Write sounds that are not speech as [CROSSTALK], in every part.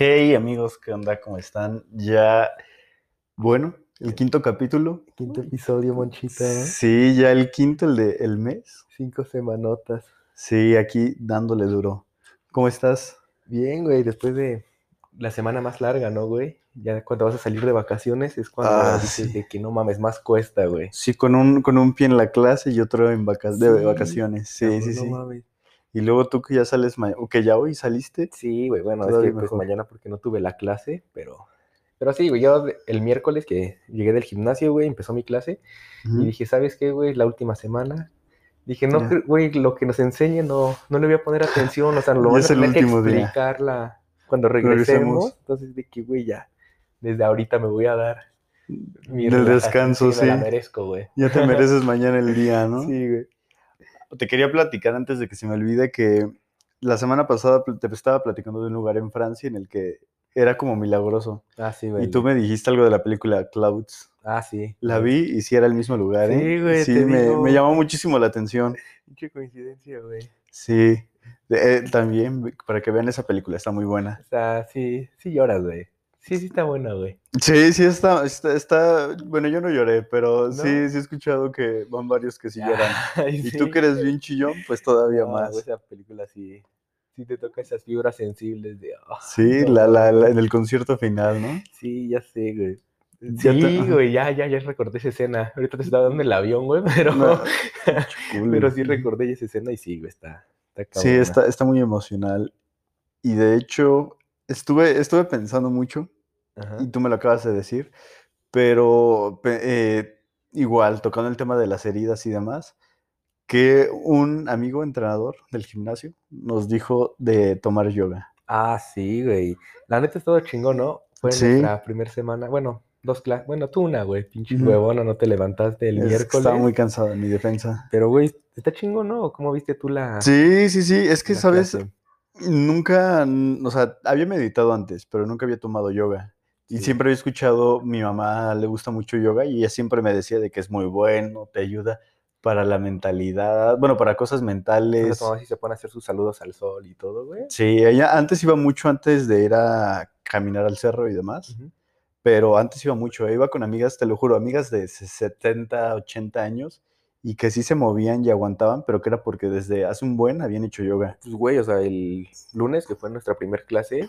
Hey amigos, ¿qué onda? ¿Cómo están? Ya, bueno, el quinto capítulo. Quinto episodio, Monchita. ¿eh? Sí, ya el quinto, el de el mes. Cinco semanotas. Sí, aquí dándole duro. ¿Cómo estás? Bien, güey, después de la semana más larga, ¿no, güey? Ya cuando vas a salir de vacaciones es cuando Ah, dices sí. de que no mames, más cuesta, güey. Sí, con un, con un pie en la clase y otro en vaca- de Sí, vacaciones. Sí, sí, no sí. mames. Y luego tú que ya sales, ma- o que ya hoy saliste. Sí, güey, bueno, es pues mañana porque no tuve la clase, pero... Pero sí, güey, yo el miércoles que llegué del gimnasio, güey, empezó mi clase y dije, ¿sabes qué, güey? La última semana. Dije, no, cre- güey, lo que nos enseñe no, no le voy a poner atención, o sea, lo [LAUGHS] es a tener que último día. explicarla cuando Regresemos. regresemos. Entonces, de que, güey, ya, desde ahorita me voy a dar mi Del descanso, sí, me la sí. merezco, güey. Ya te mereces [LAUGHS] mañana el día, ¿no? Sí, güey. Te quería platicar antes de que se me olvide que la semana pasada te estaba platicando de un lugar en Francia en el que era como milagroso. Ah, sí, güey. Y tú me dijiste algo de la película Clouds. Ah, sí. La vi y sí era el mismo lugar, ¿eh? Sí, güey, Sí, te me, digo. me llamó muchísimo la atención. [LAUGHS] Qué coincidencia, güey. Sí. Eh, también, para que vean esa película, está muy buena. O sea, sí, sí lloras, güey. Sí, sí está buena, güey. Sí, sí está, está, está- bueno, yo no lloré, pero ¿No? sí, sí he escuchado que van varios que sí lloran. [LAUGHS] Ay, Y sí. tú que eres bien chillón, pues todavía No, más. esa película sí, sí te toca esas fibras sensibles de... ah, [LAUGHS] Sí, no la, la, la- en el concierto final, ¿no? Sí, ya sé, güey. Ya Sí, güey, ya, ya, ya recordé esa escena. Ahorita te estaba dando el avión, güey, pero, No, [LAUGHS] pero sí recordé esa escena y sí, güey, está, está Sí, está, está muy emocional. Y de hecho, estuve, estuve pensando mucho, Ajá. y tú me lo acabas de decir, pero pe- eh, igual, tocando el tema de las heridas y demás, que un amigo entrenador del gimnasio nos dijo de tomar yoga. Ah, sí, güey. La neta es todo chingón, ¿no? Fue Sí. nuestra primera semana. Bueno, dos clases. Bueno, tú una, güey. Pinche Ujú. huevona, no te levantaste el Es miércoles. estaba muy cansado en mi defensa. Pero, güey, está chingón, ¿no? ¿Cómo viste tú la, Sí, sí, sí, es que, la ¿sabes? clase? Nunca, o sea, había meditado antes, pero nunca había tomado yoga. Y Sí. siempre había escuchado, mi mamá le gusta mucho yoga y ella siempre me decía de que es muy bueno, te ayuda para la mentalidad, bueno, para cosas mentales. mamá sí se pone a hacer sus saludos al sol y todo, güey. Sí, ella antes iba mucho antes de ir a caminar al cerro y demás, pero antes iba mucho, eh, iba con amigas, te lo juro, amigas de 70, 80 años y que sí se movían y aguantaban, pero que era porque desde hace un buen habían hecho yoga. Pues, güey, o sea, el lunes, que fue nuestra primera clase,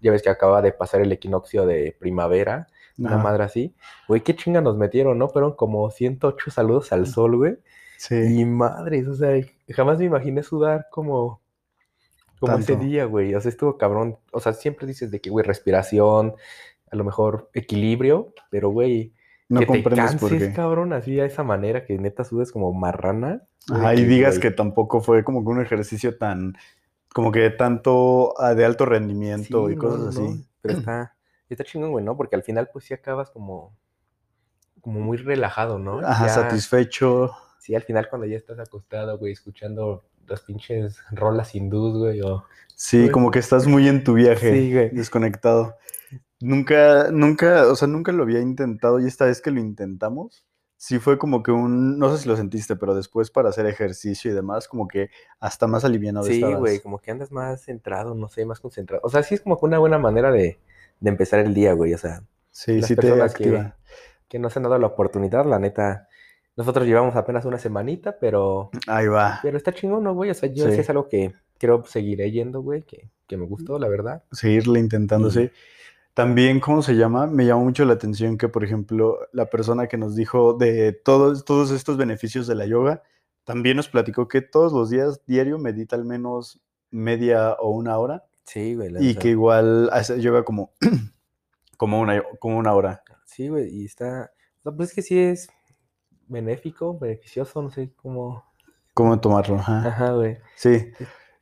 ya ves que acaba de pasar el equinoccio de primavera, una madre así. Güey, qué chinga nos metieron, ¿no? Fueron como 108 saludos al sol, güey. Sí, Y madres, o sea, jamás me imaginé sudar como, como ese día, güey. O sea, estuvo cabrón. O sea, siempre dices de que, güey, respiración, a lo mejor equilibrio, pero, güey, no que te comprendes por canses, qué. cabrón, así a esa manera que neta sudes como marrana. Ajá, y digas güey, que tampoco fue como que un ejercicio tan, como que tanto ah, de alto rendimiento sí, y cosas no, así. no, Pero está, está chingón, güey, ¿no? Porque al final, pues sí acabas como, como muy relajado, ¿no? Ajá, Ya- satisfecho. Sí, al final cuando ya estás acostado, güey, escuchando las pinches rolas hindús, güey, o... Sí, como que estás muy en tu viaje, Sí, güey. desconectado. Nunca, nunca, o sea, nunca lo había intentado y esta vez que lo intentamos, sí fue como que un, no sé si lo sentiste, pero después para hacer ejercicio y demás, como que hasta más alivianado Sí, güey, como que andas más centrado, no sé, más concentrado. O sea, sí es como que una buena manera de, de empezar el día, güey. O sea, Sí, las sí te personas que, activa. que nos han dado la oportunidad, la neta, nosotros llevamos apenas una semanita, pero, Ahí va. pero está chingón, ¿no, güey? O sea, yo Sí. es algo que creo seguiré yendo, güey, que, que me gustó, la verdad. seguirle intentando, Y- sí. También, ¿cómo se llama? Me llamó mucho la atención que, por ejemplo, la persona que nos dijo de todos, todos estos beneficios de la yoga, también nos platicó que todos los días, diario, medita al menos media o una hora Sí, güey. la y que igual hace yoga como, [CLEARS THROAT] como, una, como una hora. Sí, güey, y está... O sea, pues es que sí es benéfico, beneficioso, no sé cómo... ¿Cómo tomarlo? Ajá. Ajá, güey. Sí.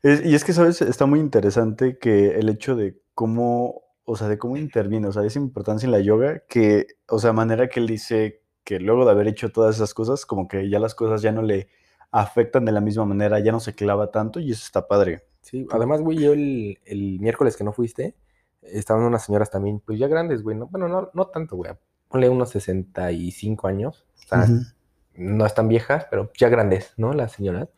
Es- y es que, ¿sabes? Está muy interesante que el hecho de cómo, o sea, de cómo interviene, o sea, esa importancia en la yoga, que, o sea, manera que él dice que luego de haber hecho todas esas cosas, como que ya las cosas ya no le afectan de la misma manera, ya no se clava tanto y eso está padre. Sí, además, güey, yo el, el miércoles que no fuiste, estaban unas señoras también, pues ya grandes, güey, no, bueno, no, no tanto, güey, ponle unos 65 años, o sea, no están viejas, pero ya grandes, ¿no? Las señoras.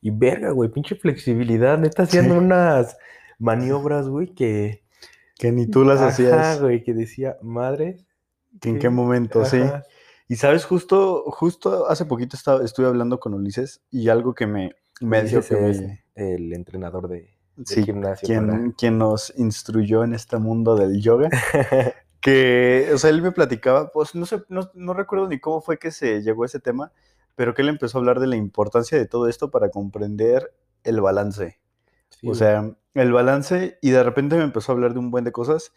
Y verga, güey, pinche flexibilidad, neta, hacían Sí. unas maniobras, güey, que Que ni tú las Ajá, hacías. güey, que decía, madre. que ¿En qué momento? Sí. Y sabes, justo, justo hace poquito estaba, estuve hablando con Ulises y algo que me, me dijo que es me, el entrenador de, del sí, gimnasio. quien, quien nos instruyó en este mundo del yoga, [LAUGHS] que, o sea, él me platicaba, pues no sé, no, no recuerdo ni cómo fue que se llegó a ese tema, pero que él empezó a hablar de la importancia de todo esto para comprender el balance. Sí, O sea, el balance, y de repente me empezó a hablar de un buen de cosas,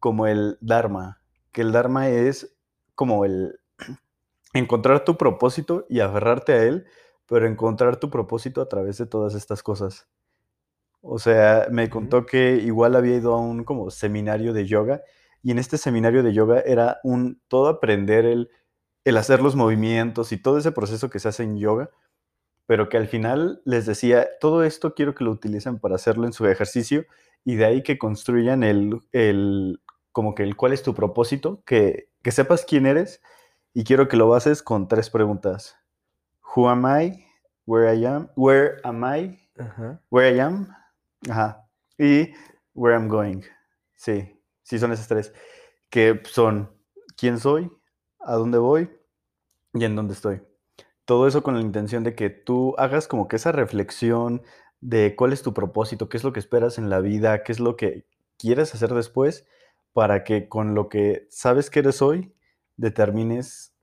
como el Dharma, que el Dharma es como el [CLEARS THROAT] encontrar tu propósito y aferrarte a él, pero encontrar tu propósito a través de todas estas cosas. O sea, me contó que igual había ido a un como seminario de yoga, y en este seminario de yoga era un todo aprender el, el hacer los movimientos y todo ese proceso que se hace en yoga, pero que al final les decía, todo esto quiero que lo utilicen para hacerlo en su ejercicio y de ahí que construyan el, el como que el cuál es tu propósito, que, que sepas quién eres y quiero que lo bases con tres preguntas. Who am I? Where I am? Where am I? Where I am? Ajá. Y where I'm going. Sí, sí son esas tres. Que son quién soy, a dónde voy y en dónde estoy. Todo eso con la intención de que tú hagas como que esa reflexión de cuál es tu propósito, qué es lo que esperas en la vida, qué es lo que quieres hacer después, para que con lo que sabes que eres hoy, determines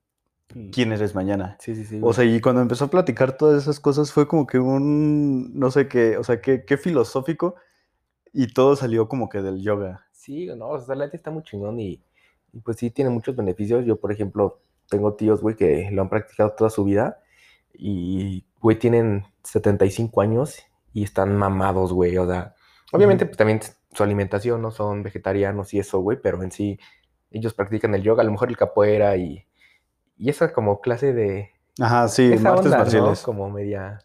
quién eres mañana. Sí, sí, sí. O sea, y cuando empezó a platicar todas esas cosas fue como que un, no sé qué, o sea, qué, qué filosófico y todo salió como que del yoga. Sí, no, o sea, la está muy chingón y, y pues sí tiene muchos beneficios. Yo, por ejemplo, tengo tíos, güey, que lo han practicado toda su vida y, güey, tienen 75 años y están mamados, güey. O sea, obviamente, pues también su alimentación, no son vegetarianos y eso, güey, pero en sí ellos practican el yoga, a lo mejor el capoeira y, y esa como clase de... Ajá, sí, esa artes onda, ¿no? Como media,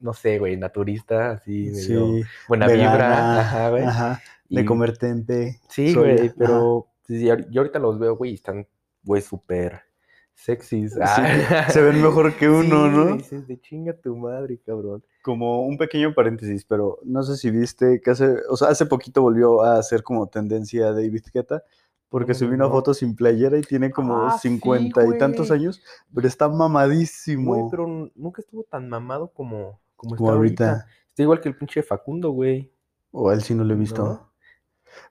no sé, güey, naturista, así, medio Sí, buena vibra. Ajá, güey. ajá, de Y- comer tempe. Sí, güey, pero sí, yo ahorita los veo, güey, están, güey, súper sexys. Sí, Ah. [LAUGHS] se ven mejor que uno, Sí, ¿no? dices, de chinga tu madre, cabrón. Como un pequeño paréntesis, pero no sé si viste que hace, o sea, hace poquito volvió a hacer como tendencia David Guetta, porque subió una foto sin playera y tiene como Ah, sí, 50 y tantos años, pero está mamadísimo. Güey, pero nunca estuvo tan mamado como, como está Como ahorita. ahorita. Está igual que el pinche Facundo, güey. O a él sí no lo he visto. ¿No?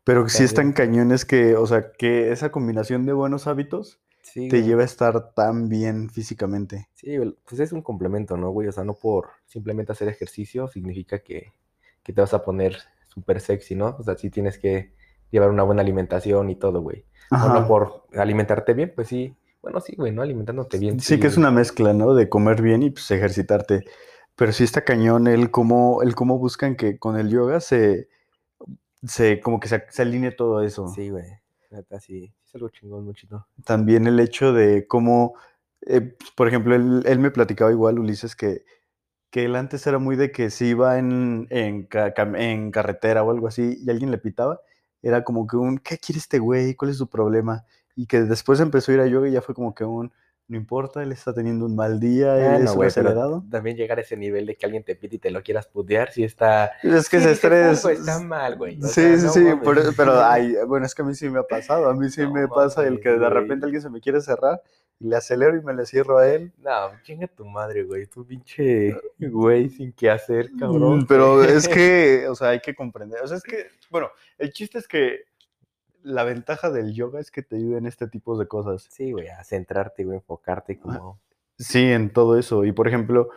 Pero sí están También. cañones que, o sea, que esa combinación de buenos hábitos Sí, te güey. lleva a estar tan bien físicamente. Sí, pues es un complemento, ¿no, güey? O sea, no por simplemente hacer ejercicio significa que, que te vas a poner súper sexy, ¿no? O sea, sí tienes que llevar una buena alimentación y todo, güey. O no por alimentarte bien, pues sí. Bueno, sí, güey, ¿no? Alimentándote bien. Sí que es una mezcla, ¿no? De comer bien y pues ejercitarte. Pero sí está cañón el cómo, el cómo buscan que con el yoga se, se como que se, se alinee todo eso. Sí, güey. Neta, sí. sí Es algo chingón, muchito. También el hecho de cómo, eh, por ejemplo, él, él me platicaba igual, Ulises, que, que él antes era muy de que si iba en, en, en carretera o algo así y alguien le pitaba, era como que un, ¿qué quiere este güey? ¿Cuál es su problema? Y que después empezó a ir a yoga y ya fue como que un, no importa, él está teniendo un mal día, él Ah, es pero acelerado. también llegar a ese nivel de que alguien te pide y te lo quieras putear, sí está... Es que sí ese estrés. "Algo está mal, güey. Sí, sea, sí, no sí, mames". por- pero [LAUGHS] ay, bueno, es que a mí sí me ha pasado. A mí sí No me pasa el que de repente alguien se me quiere cerrar y le acelero y me le cierro a él. No, chinga tu madre, güey. Tu pinche güey sin qué hacer, cabrón. Mm, Pero es [LAUGHS] que, o sea, hay que comprender. O sea, es que, bueno, el chiste es que la ventaja del yoga es que te ayuda en este tipo de cosas. Sí, güey, a centrarte, güey, enfocarte como... Sí, en todo eso. Y por ejemplo,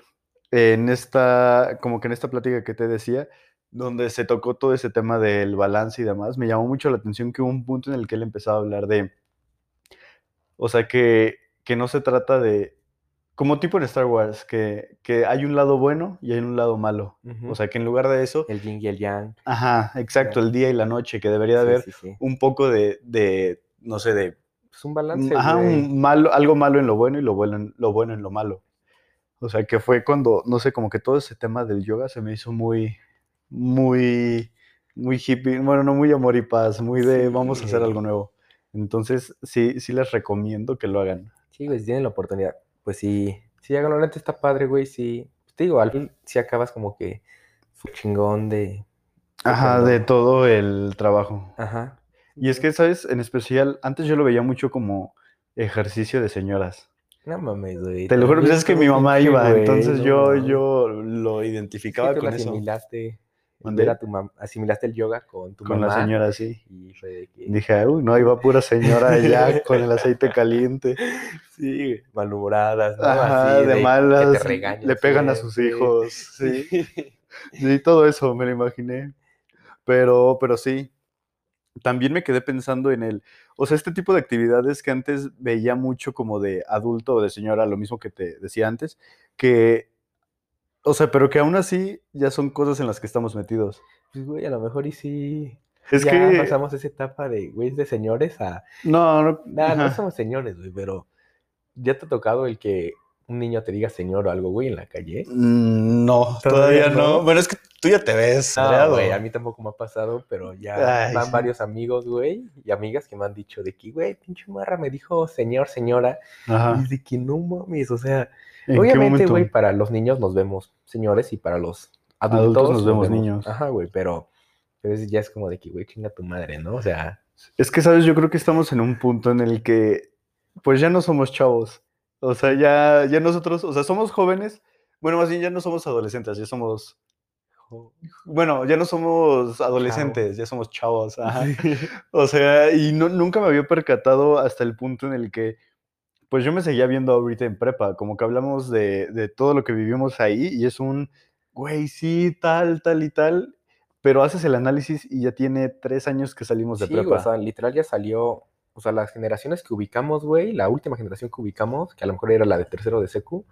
en esta, como que en esta plática que te decía, donde se tocó todo ese tema del balance y demás, me llamó mucho la atención que hubo un punto en el que él empezaba a hablar de, o sea, que, que no se trata de, como tipo en Star Wars, que, que hay un lado bueno y hay un lado malo. O sea, que en lugar de eso, El yin y el yang. ajá, exacto, el día y la noche, que debería Sí, haber sí, sí. un poco de, de, no sé, de Es un balance, Ajá, un malo, algo malo en lo bueno y lo bueno en lo, bueno en lo malo. O sea, que fue cuando, no sé, como que todo ese tema del yoga se me hizo muy, muy, muy hippie, bueno, no muy amor y paz, muy de vamos a hacer algo nuevo. Entonces, sí, sí les recomiendo que lo hagan. Sí, güey, si tienen la oportunidad, pues sí, sí, háganlo, la neta está padre, güey, sí. Te digo, al fin sí acabas como que fue chingón de, Ajá, de todo el trabajo. Ajá. Y es que, ¿sabes? En especial, antes yo lo veía mucho como ejercicio de señoras. No mames, güey. Te lo juro, pues es que mi mamá iba, entonces yo, yo lo identificaba con eso. A tu asimilaste el yoga con tu Con mamá. la señora, sí. Y fue de que. Dije, uy, no, iba pura señora [LAUGHS] ya con el aceite caliente. Sí, malhumoradas, ¿no? Ajá, Así de, que malas. te regañan le pegan a sus hijos. Sí. [LAUGHS] Sí, todo eso me lo imaginé. Pero, pero sí. También me quedé pensando en el, o sea, este tipo de actividades que antes veía mucho como de adulto o de señora, lo mismo que te decía antes, que, o sea, pero que aún así ya son cosas en las que estamos metidos. Pues, güey, a lo mejor y sí. Es ya que, pasamos esa etapa de, güey, de señores a. no, no, Nah, no somos señores, güey, pero. ¿Ya te ha tocado el que un niño te diga señor o algo, güey, en la calle? Mm, No, ¿Todavía todavía no? no. Bueno, es que tú ya te ves, No, creado. güey, a mí tampoco me ha pasado, pero ya Ay, van sí. varios amigos, güey, y amigas que me han dicho de que, güey, pinche marra me dijo señor, señora, y Ajá. es de que no mames, o sea, ¿En qué obviamente, güey, para los niños nos vemos señores y para los adultos, Adultos nos vemos niños. Ajá, güey, pero, es- ya es como de que, güey, chinga tu madre, ¿no? O sea, Es que, ¿sabes? Yo creo que estamos en un punto en el que, pues ya no somos chavos. O sea, ya, ya nosotros, o sea, somos jóvenes. Bueno, más bien ya no somos adolescentes, ya somos, bueno, ya no somos adolescentes, ya somos chavos. Ajá. [LAUGHS] O sea, y no- nunca me había percatado hasta el punto en el que, pues yo me seguía viendo ahorita en prepa, como que hablamos de, de todo lo que vivimos ahí y es un, güey, sí, tal, tal y tal, pero haces el análisis y ya tiene tres años que salimos de Sí, prepa. o sea, literal ya salió, o sea, las generaciones que ubicamos, güey, la última generación que ubicamos, que a lo mejor era la de tercero de secu,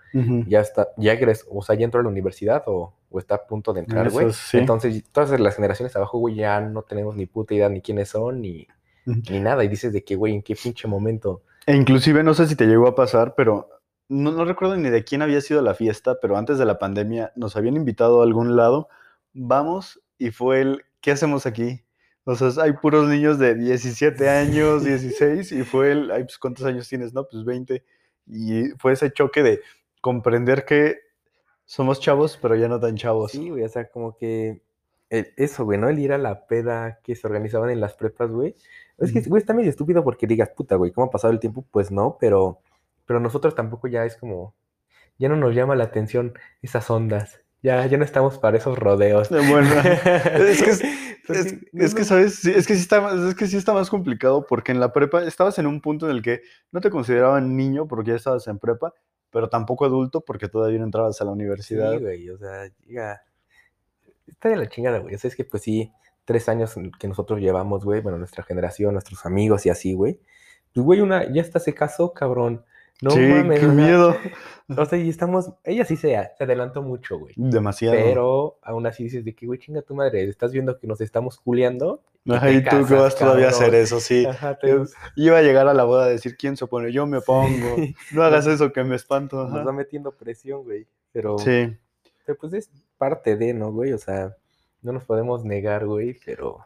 ya está, ya egresó, o sea, ya entró a la universidad o, o está a punto de entrar, güey. Sí. Entonces, todas las generaciones abajo, güey, ya no tenemos ni puta idea ni quiénes son, ni, ni nada. Y dices de que, güey, en qué pinche momento. E inclusive, no sé si te llegó a pasar, pero no, no recuerdo ni de quién había sido la fiesta, pero antes de la pandemia nos habían invitado a algún lado, vamos y fue el, ¿qué hacemos aquí? O sea, hay puros niños de 17 años, [LAUGHS] 16, y fue el, ay, pues, ¿cuántos años tienes? No, pues 20. Y fue ese choque de comprender que somos chavos, pero ya no tan chavos. Sí, güey, o sea, como que el- eso, güey, ¿no? El ir a la peda que se organizaban en las prepas, güey. Es que, güey, está medio estúpido porque digas, puta, güey, ¿cómo ha pasado el tiempo? Pues no, pero, pero nosotros tampoco ya es como, ya no nos llama la atención esas ondas. Ya, ya no estamos para esos rodeos. Bueno, [LAUGHS] es que, es, Porque es- no es que, nos- ¿sabes? Sí, es que sí está, más- es que sí está más complicado porque en la prepa estabas en un punto en el que no te consideraban niño porque ya estabas en prepa, pero tampoco adulto porque todavía no entrabas a la Sí, universidad. güey, o sea, llega. Está de la chingada, güey. O sea, es que pues sí, tres años que nosotros llevamos, güey, bueno, nuestra generación, nuestros amigos y así, güey. Pues, güey, una, ya hasta se casó, cabrón. No sí, mames, qué miedo. O sea, y estamos, ella sí se, se adelantó mucho, güey. Demasiado. Pero aún así dices de que, güey, chinga tu madre, estás viendo que nos estamos culiando. y Ajá, y tú que vas todavía a hacer eso, sí. Ajá, te- Iba a llegar a la boda a decir quién se opone, yo me pongo. Sí. No [LAUGHS] hagas eso que me espanto. Nos va metiendo presión, güey. Pero, Sí. pero pues es parte de, ¿no, güey? O sea, no nos podemos negar, güey, pero.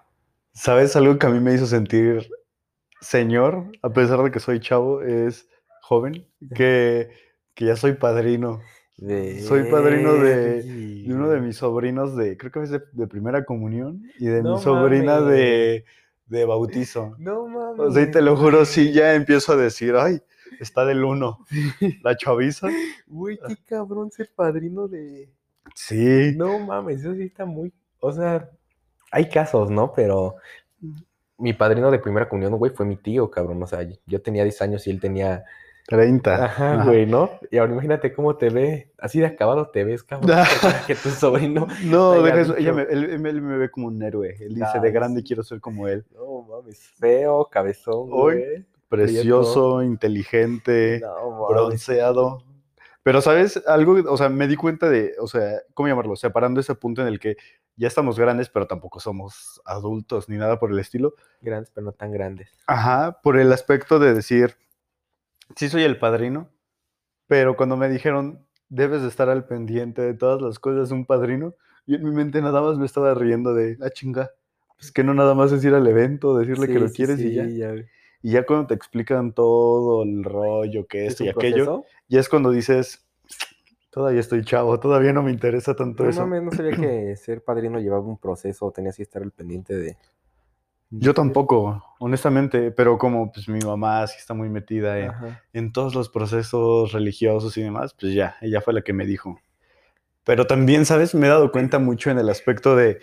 ¿Sabes algo que a mí me hizo sentir señor, a pesar de que soy chavo, es joven? Que, que ya soy padrino. Soy padrino de- De uno de mis sobrinos de, creo que es de, de primera comunión y de No mi sobrina de, de bautizo. No mames. O sea, y te lo juro, sí, ya empiezo a decir, ay, está del uno. [LAUGHS] La chaviza. Güey, qué cabrón ser padrino de. Sí. No mames, eso sí está muy. O sea, hay casos, ¿no? Pero mi padrino de primera comunión, güey, fue mi tío, cabrón. O sea, yo tenía 10 años y él tenía. 30. Ajá, güey, ¿no? Y ahora imagínate cómo te ve. Así de acabado te ves, cabrón. [LAUGHS] que tu sobrino. [LAUGHS] No, deja eso. Ella me, él, él- me ve como un héroe. Él dice, de grande quiero ser como él. No mames, feo, cabezón, Hoy, güey. Precioso, inteligente, No bronceado. Pero, ¿sabes? Algo, o sea, me di cuenta de, o sea, ¿cómo llamarlo? Separando ese punto en el que ya estamos grandes, pero tampoco somos adultos ni nada por el estilo. Grandes, pero no tan grandes. Ajá, por el aspecto de decir, sí soy el padrino, pero cuando me dijeron, debes de estar al pendiente de todas las cosas de un padrino, y en mi mente nada más me estaba riendo de, ah, chinga, pues que no nada más es ir al evento, decirle que lo sí, quieres y ya. Y ya cuando te explican todo el rollo, que ¿Es esto y aquello, proceso? ya es cuando dices, Todavía estoy chavo, todavía no me interesa tanto No eso. mames, no sabía que ser padrino llevaba un proceso, tenías que estar al pendiente de... Yo tampoco, honestamente, pero como pues mi mamá sí está muy metida en, todos los procesos religiosos y demás, pues ya, ella fue la que me dijo. Pero también, ¿sabes? Me he dado cuenta mucho en el aspecto de...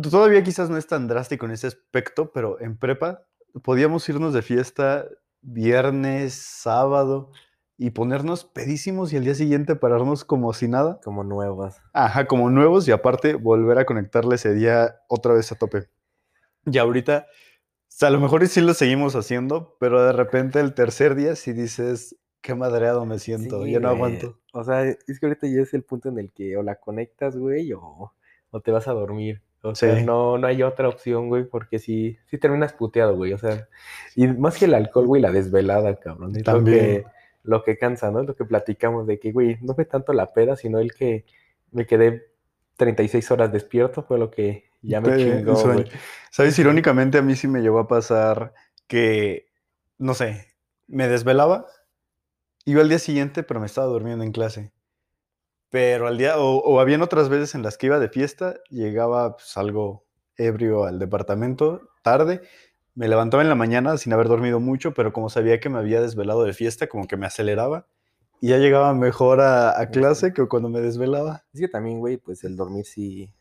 Todavía quizás no es tan drástico en ese aspecto, pero en prepa podíamos irnos de fiesta viernes, sábado y ponernos pedísimos y al día siguiente pararnos como si nada. Como nuevas. Ajá, como nuevos y aparte volver a conectarle ese día otra vez a tope. Y ahorita, o sea, a lo mejor sí lo seguimos haciendo, pero de repente el tercer día sí dices, qué madreado me siento, Sí, ya no aguanto. O sea, es que ahorita ya es el punto en el que o la conectas, güey, o, o te vas a dormir. O sea, Sí. no, no hay otra opción, güey, porque sí, sí terminas puteado, güey. O sea, y más que el alcohol, güey, la desvelada, cabrón. Es lo También. que, lo que cansa, ¿no? Lo que platicamos de que, güey, no fue tanto la peda, sino el que me quedé 36 horas despierto, fue lo que ya me chingó, güey. ¿Sabes? Irónicamente a mí sí me llegó a pasar que, no sé, me desvelaba, iba al día siguiente, pero me estaba durmiendo en clase. Pero al día, o, o habían otras veces en las que iba de fiesta, llegaba pues, algo ebrio al departamento tarde, me levantaba en la mañana sin haber dormido mucho, pero como sabía que me había desvelado de fiesta, como que me aceleraba y ya llegaba mejor a, a clase que cuando me desvelaba. Es que también, güey, pues el dormir sí,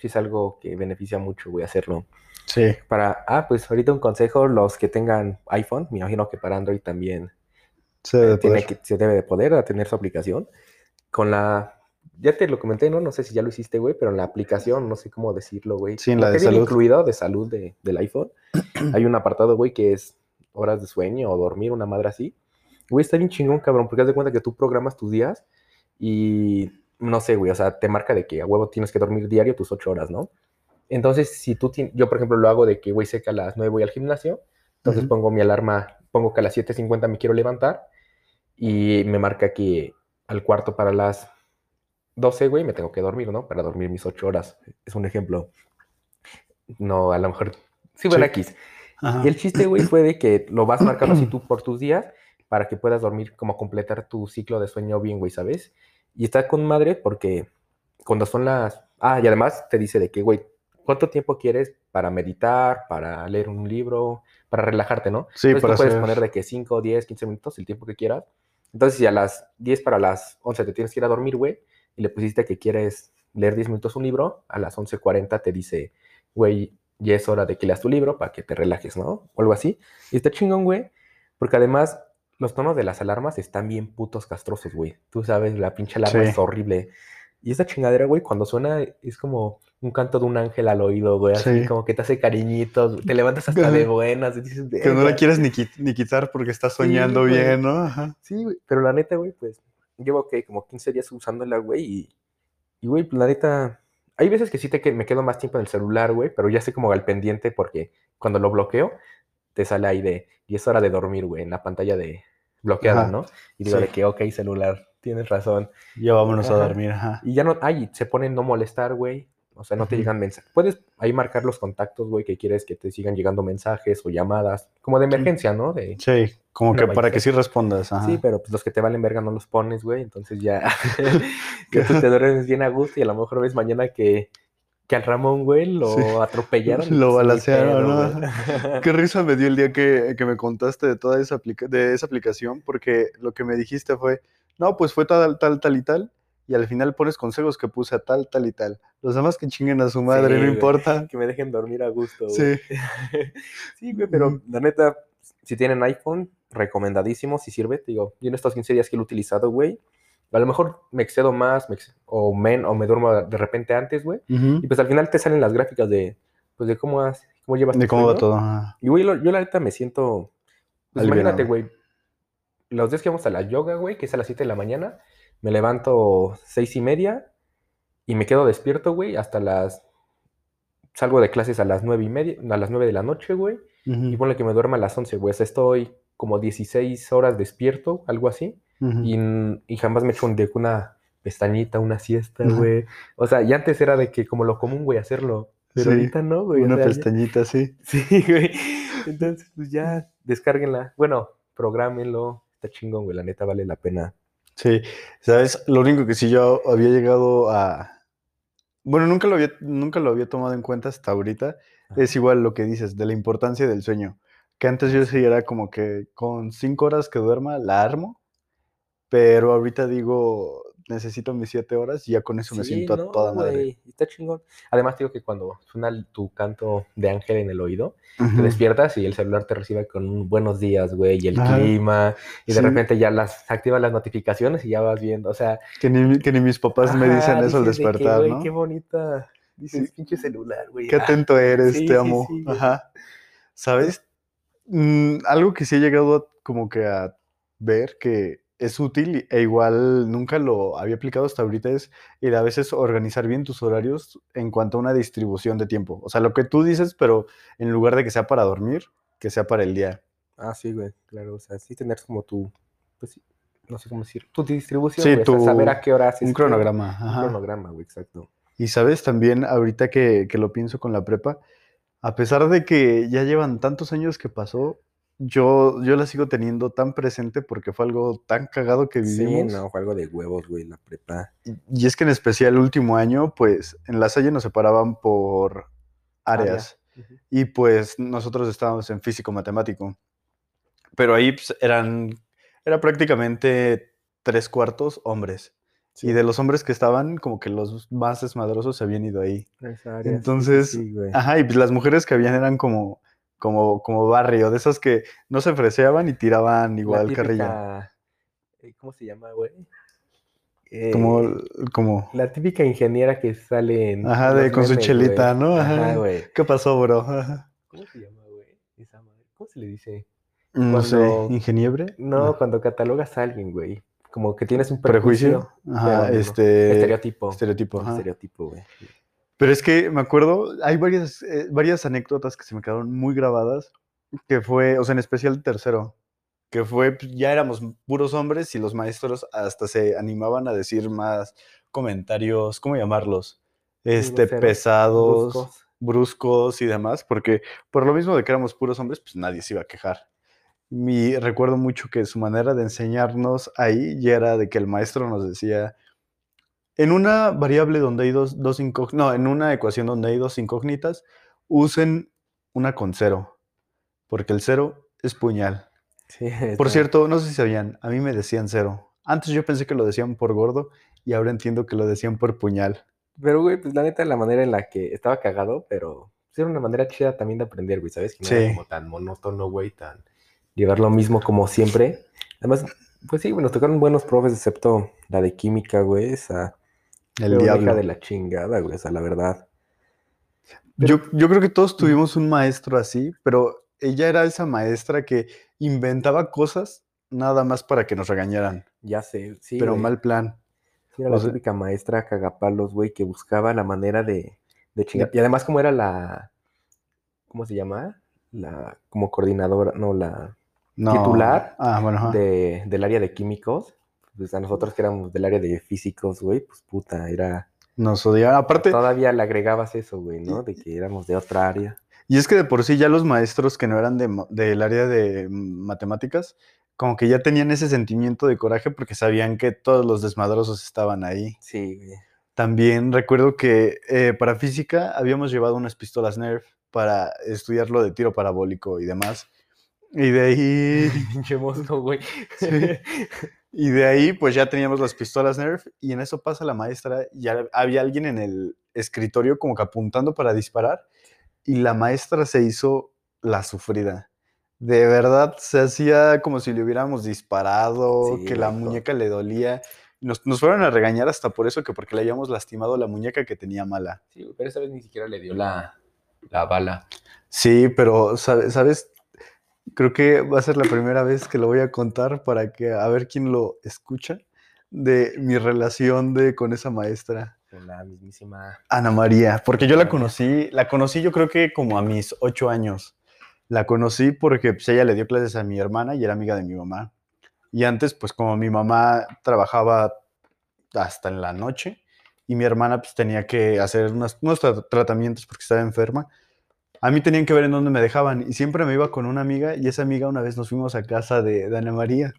sí es algo que beneficia mucho, güey, hacerlo. Sí. Para, ah, pues ahorita un consejo, los que tengan iPhone, me imagino que para Android también Se debe tiene poder. que, se debe de poder a tener su aplicación. Con la, ya te lo comenté, ¿no? No sé si ya lo hiciste, güey, pero en la aplicación, no sé cómo decirlo, güey. Sí, en la de salud. incluido de salud de- del iPhone, [CLEARS THROAT] hay un apartado, güey, que es horas de sueño o dormir, una madre así. Güey, está bien chingón, cabrón, porque haz de cuenta que tú programas tus días y, no sé, güey, o sea, te marca de que a huevo tienes que dormir diario tus ocho horas, ¿no? Entonces, si tú, tien- yo por ejemplo lo hago de que, güey, sé que a las 9 voy al gimnasio, entonces pongo mi alarma, pongo que a las 7.50 me quiero levantar y me marca que al cuarto para las 12, güey, me tengo que dormir, ¿no? Para dormir mis 8 horas. Es un ejemplo. No, a lo mejor... Sí, bueno. Ajá. Y el chiste, güey, fue de que lo vas marcando así [CLEARS THROAT] tú por tus días para que puedas dormir, como completar tu ciclo de sueño bien, güey, ¿sabes? Y está con madre porque cuando son las... Ah, y además te dice de que, güey, ¿cuánto tiempo quieres para meditar, para leer un libro, para relajarte, ¿no? Sí, Entonces para tú puedes poner de que 5, 10, 15 minutos, el tiempo que quieras. Entonces, si a las 10 para las 11 te tienes que ir a dormir, güey, y le pusiste que quieres leer 10 minutos un libro, a las 11.40 te dice, güey, ya es hora de que leas tu libro para que te relajes, ¿no? O algo así. Y está chingón, güey, porque además los tonos de las alarmas están bien putos castrosos, güey. Tú sabes, la pinche alarma Sí. es horrible. Y esa chingadera, güey, cuando suena es como un canto de un ángel al oído, güey, así Sí. como que te hace cariñitos, te levantas hasta de buenas y dices, Que no la quieres ni, qui- ni quitar porque estás soñando bien, ¿no? Ajá. Sí, güey, pero la neta, güey, pues llevo que como 15 días usándola, güey, y, y, güey, la neta, hay veces que sí te que me quedo más tiempo en el celular, güey, pero ya estoy como al pendiente porque cuando lo bloqueo, te sale ahí de, y es hora de dormir, güey, en la pantalla de bloqueada, Ajá. ¿no? Y digo Sí. de que, ok, celular, tienes razón. Ya vámonos a dormir, ajá. Y ya no, ay, se pone no molestar, güey. O sea, no te llegan mensajes. Puedes ahí marcar los contactos, güey, que quieres que te sigan llegando mensajes o llamadas, como de emergencia, ¿no? De, Sí, como que para que sí respondas, ajá. Sí, pero pues los que te valen verga no los pones, güey. Entonces ya [LAUGHS] [LAUGHS] que tú te duermes bien a gusto y a lo mejor ves mañana que, que al Ramón, güey, lo Sí. atropellaron. [LAUGHS] Lo balancearon, ¿no? güey. [LAUGHS] Qué risa me dio el día que, que me contaste de toda esa, aplica- de esa aplicación, porque lo que me dijiste fue, no, pues fue tal, tal, tal y tal, y al final pones consejos que puse a tal, tal y tal. Los demás que chinguen a su madre, Sí, no güey. importa. que me dejen dormir a gusto, güey. Sí, [LAUGHS] sí, güey, pero Ujú. la neta, si tienen iPhone, recomendadísimo, si sirve. Te digo, yo en estos 15 días que lo he utilizado, güey, a lo mejor me excedo más me ex- o, men, o me duermo de repente antes, güey. Y pues al final te salen las gráficas de, pues de cómo, has, cómo llevas de cómo va todo. ajá. Y, güey, yo la neta me siento. Pues imagínate, güey. Los días que vamos a la yoga, güey, que es a las 7 de la mañana, me levanto seis y media y me quedo despierto, güey, hasta las. Salgo de clases a las nueve y media, a las 9 de la noche, güey. Y ponle que me duerma a las 11, güey. O sea, estoy como 16 horas despierto, algo así. Y, jamás me echo un, de- una pestañita, una siesta, güey. O sea, y antes era de que como lo común, güey, hacerlo. Pero Sí, ahorita no, güey. o Una ya- pestañita, sí. [LAUGHS] Sí, güey. Entonces, pues ya, descárguenla. Bueno, prográmenlo. Está chingón, güey. La neta vale la pena. Sí, ¿sabes? Lo único que sí yo había llegado a... Bueno, nunca lo había, nunca lo había tomado en cuenta hasta ahorita. Es igual lo que dices, de la importancia del sueño. Que antes yo sí era como que con cinco horas que duerma la armo, pero ahorita digo, necesito mis siete horas y ya con eso me siento a toda madre. güey, Está chingón. Además, digo que cuando suena tu canto de ángel en el oído, te despiertas y el celular te recibe con un buenos días, güey, y el clima, y de Sí. repente ya las activas las notificaciones y ya vas viendo, o sea, Que ni, que ni mis papás me dicen eso al que, despertar, güey, ¿no? Qué bonita. Dices, Sí. pinche celular, güey. Qué ah, atento eres, sí, te sí, amo. sí. Ajá. ¿Sabes? Mm, algo que sí he llegado a- como que a ver que es útil e igual nunca lo había aplicado hasta ahorita es el a veces organizar bien tus horarios en cuanto a una distribución de tiempo. O sea, lo que tú dices, pero en lugar de que sea para dormir, que sea para el día. Ah, sí, güey, claro, o sea, sí tener como tu, pues sí, no sé cómo decir, tu distribución, Sí, güey, o sea, tu- saber a qué hora haces Un cronograma. Un cronograma, güey, exacto. Y sabes, también ahorita que, que lo pienso con la prepa, a pesar de que ya llevan tantos años que pasó, yo, yo la sigo teniendo tan presente porque fue algo tan cagado que Sí, vivimos. no, fue algo de huevos, güey, la prepa. Y, y es que en especial el último año, pues en la Salle nos separaban por áreas. Y pues nosotros estábamos en físico matemático. Pero ahí pues, eran, era prácticamente tres cuartos hombres. Sí, Y de los hombres que estaban, como que los más desmadrosos se habían ido ahí. área, sí, Entonces, sí. Ajá, y pues las mujeres que habían eran como, como, como barrio, de esas que no se freseaban y tiraban igual carrilla. típica, eh, ¿cómo se llama, güey? Como, Eh, como, la típica ingeniera que sale en ajá, de con su chelita. ¿no? Ajá, güey. ¿Qué pasó, bro? Ajá. ¿Cómo se llama, güey? Esa madre. ¿Cómo se le dice? No sé, Cuando- ¿ingeniebre? No, cuando catalogas a alguien, güey. Como que tienes un prejuicio. prejuicio. Ajá, pero este. estereotipo. Estereotipo, ajá. Estereotipo, güey. Pero es que me acuerdo, hay varias, eh, varias anécdotas que se me quedaron muy grabadas, que fue, o sea, en especial el tercero, que fue, pues, ya éramos puros hombres y los maestros hasta se animaban a decir más comentarios, ¿cómo llamarlos? Este, groseros, pesados, bruscos. bruscos y demás, porque por lo mismo de que éramos puros hombres, pues nadie se iba a quejar. Mi, recuerdo mucho que su manera de enseñarnos ahí ya era de que el maestro nos decía, en una variable donde hay dos, dos incógnitas, no, en una ecuación donde hay dos incógnitas, usen una con cero, porque el cero es puñal. Sí, [LAUGHS] Por cierto, no sé si sabían, a mí me decían cero. Antes yo pensé que lo decían por gordo y ahora entiendo que lo decían por puñal. Pero, güey, pues la neta, la manera en la que estaba cagado, pero pues, era una manera chida también de aprender, güey, ¿sabes? Que no Sí. era como tan monótono, güey, tan llevar lo mismo como siempre. Además, pues sí, güey, nos tocaron buenos profes, excepto la de química, güey, esa El diablo. de la chingada, güey, o sea, la verdad. Yo, yo creo que todos tuvimos un maestro así, pero ella era esa maestra que inventaba cosas nada más para que nos regañaran, Ya sé, sí, pero güey. mal plan. Sí, era o la sea- típica maestra cagapalos, güey, que buscaba la manera de, de chingar. Y además, como era la, ¿cómo se llama? La, como coordinadora, no, la No. Titular Ah, bueno, de, del área de químicos, pues a nosotros que éramos del área de físicos, güey, pues puta, era... Nos odiaban. Aparte, Todavía le agregabas eso, güey, ¿no? De que éramos de otra área. y es que de por sí ya los maestros que no eran de del área de matemáticas, como que ya tenían ese sentimiento de coraje porque sabían que todos los desmadrosos estaban ahí. Sí, güey. También recuerdo que eh, para física habíamos llevado unas pistolas Nerf para estudiar lo de tiro parabólico y demás. Y de ahí, [LAUGHS] Pinche monstruo, güey. Sí. y de ahí, pues ya teníamos las pistolas Nerf y en eso pasa la maestra. y Ya había alguien en el escritorio como que apuntando para disparar y la maestra se hizo la sufrida. De verdad, se hacía como si le hubiéramos disparado, Sí, que la muñeca le dolía. Nos, nos fueron a regañar hasta por eso, que porque le habíamos lastimado la muñeca que tenía mala. Sí, pero esa vez ni siquiera le dio la, la bala. Sí, pero, sabe- ¿sabes? Creo que va a ser la primera vez que lo voy a contar para que a ver quién lo escucha de mi relación de, con esa maestra, Con la mismísima... Ana María, porque yo la conocí, la conocí yo creo que como a mis ocho años. La conocí porque pues, ella le dio clases a mi hermana y era amiga de mi mamá. Y antes, pues como mi mamá trabajaba hasta en la noche y mi hermana pues tenía que hacer unos, unos tra- tratamientos porque estaba enferma, a mí tenían que ver en dónde me dejaban y siempre me iba con una amiga y esa amiga una vez nos fuimos a casa de, de Ana María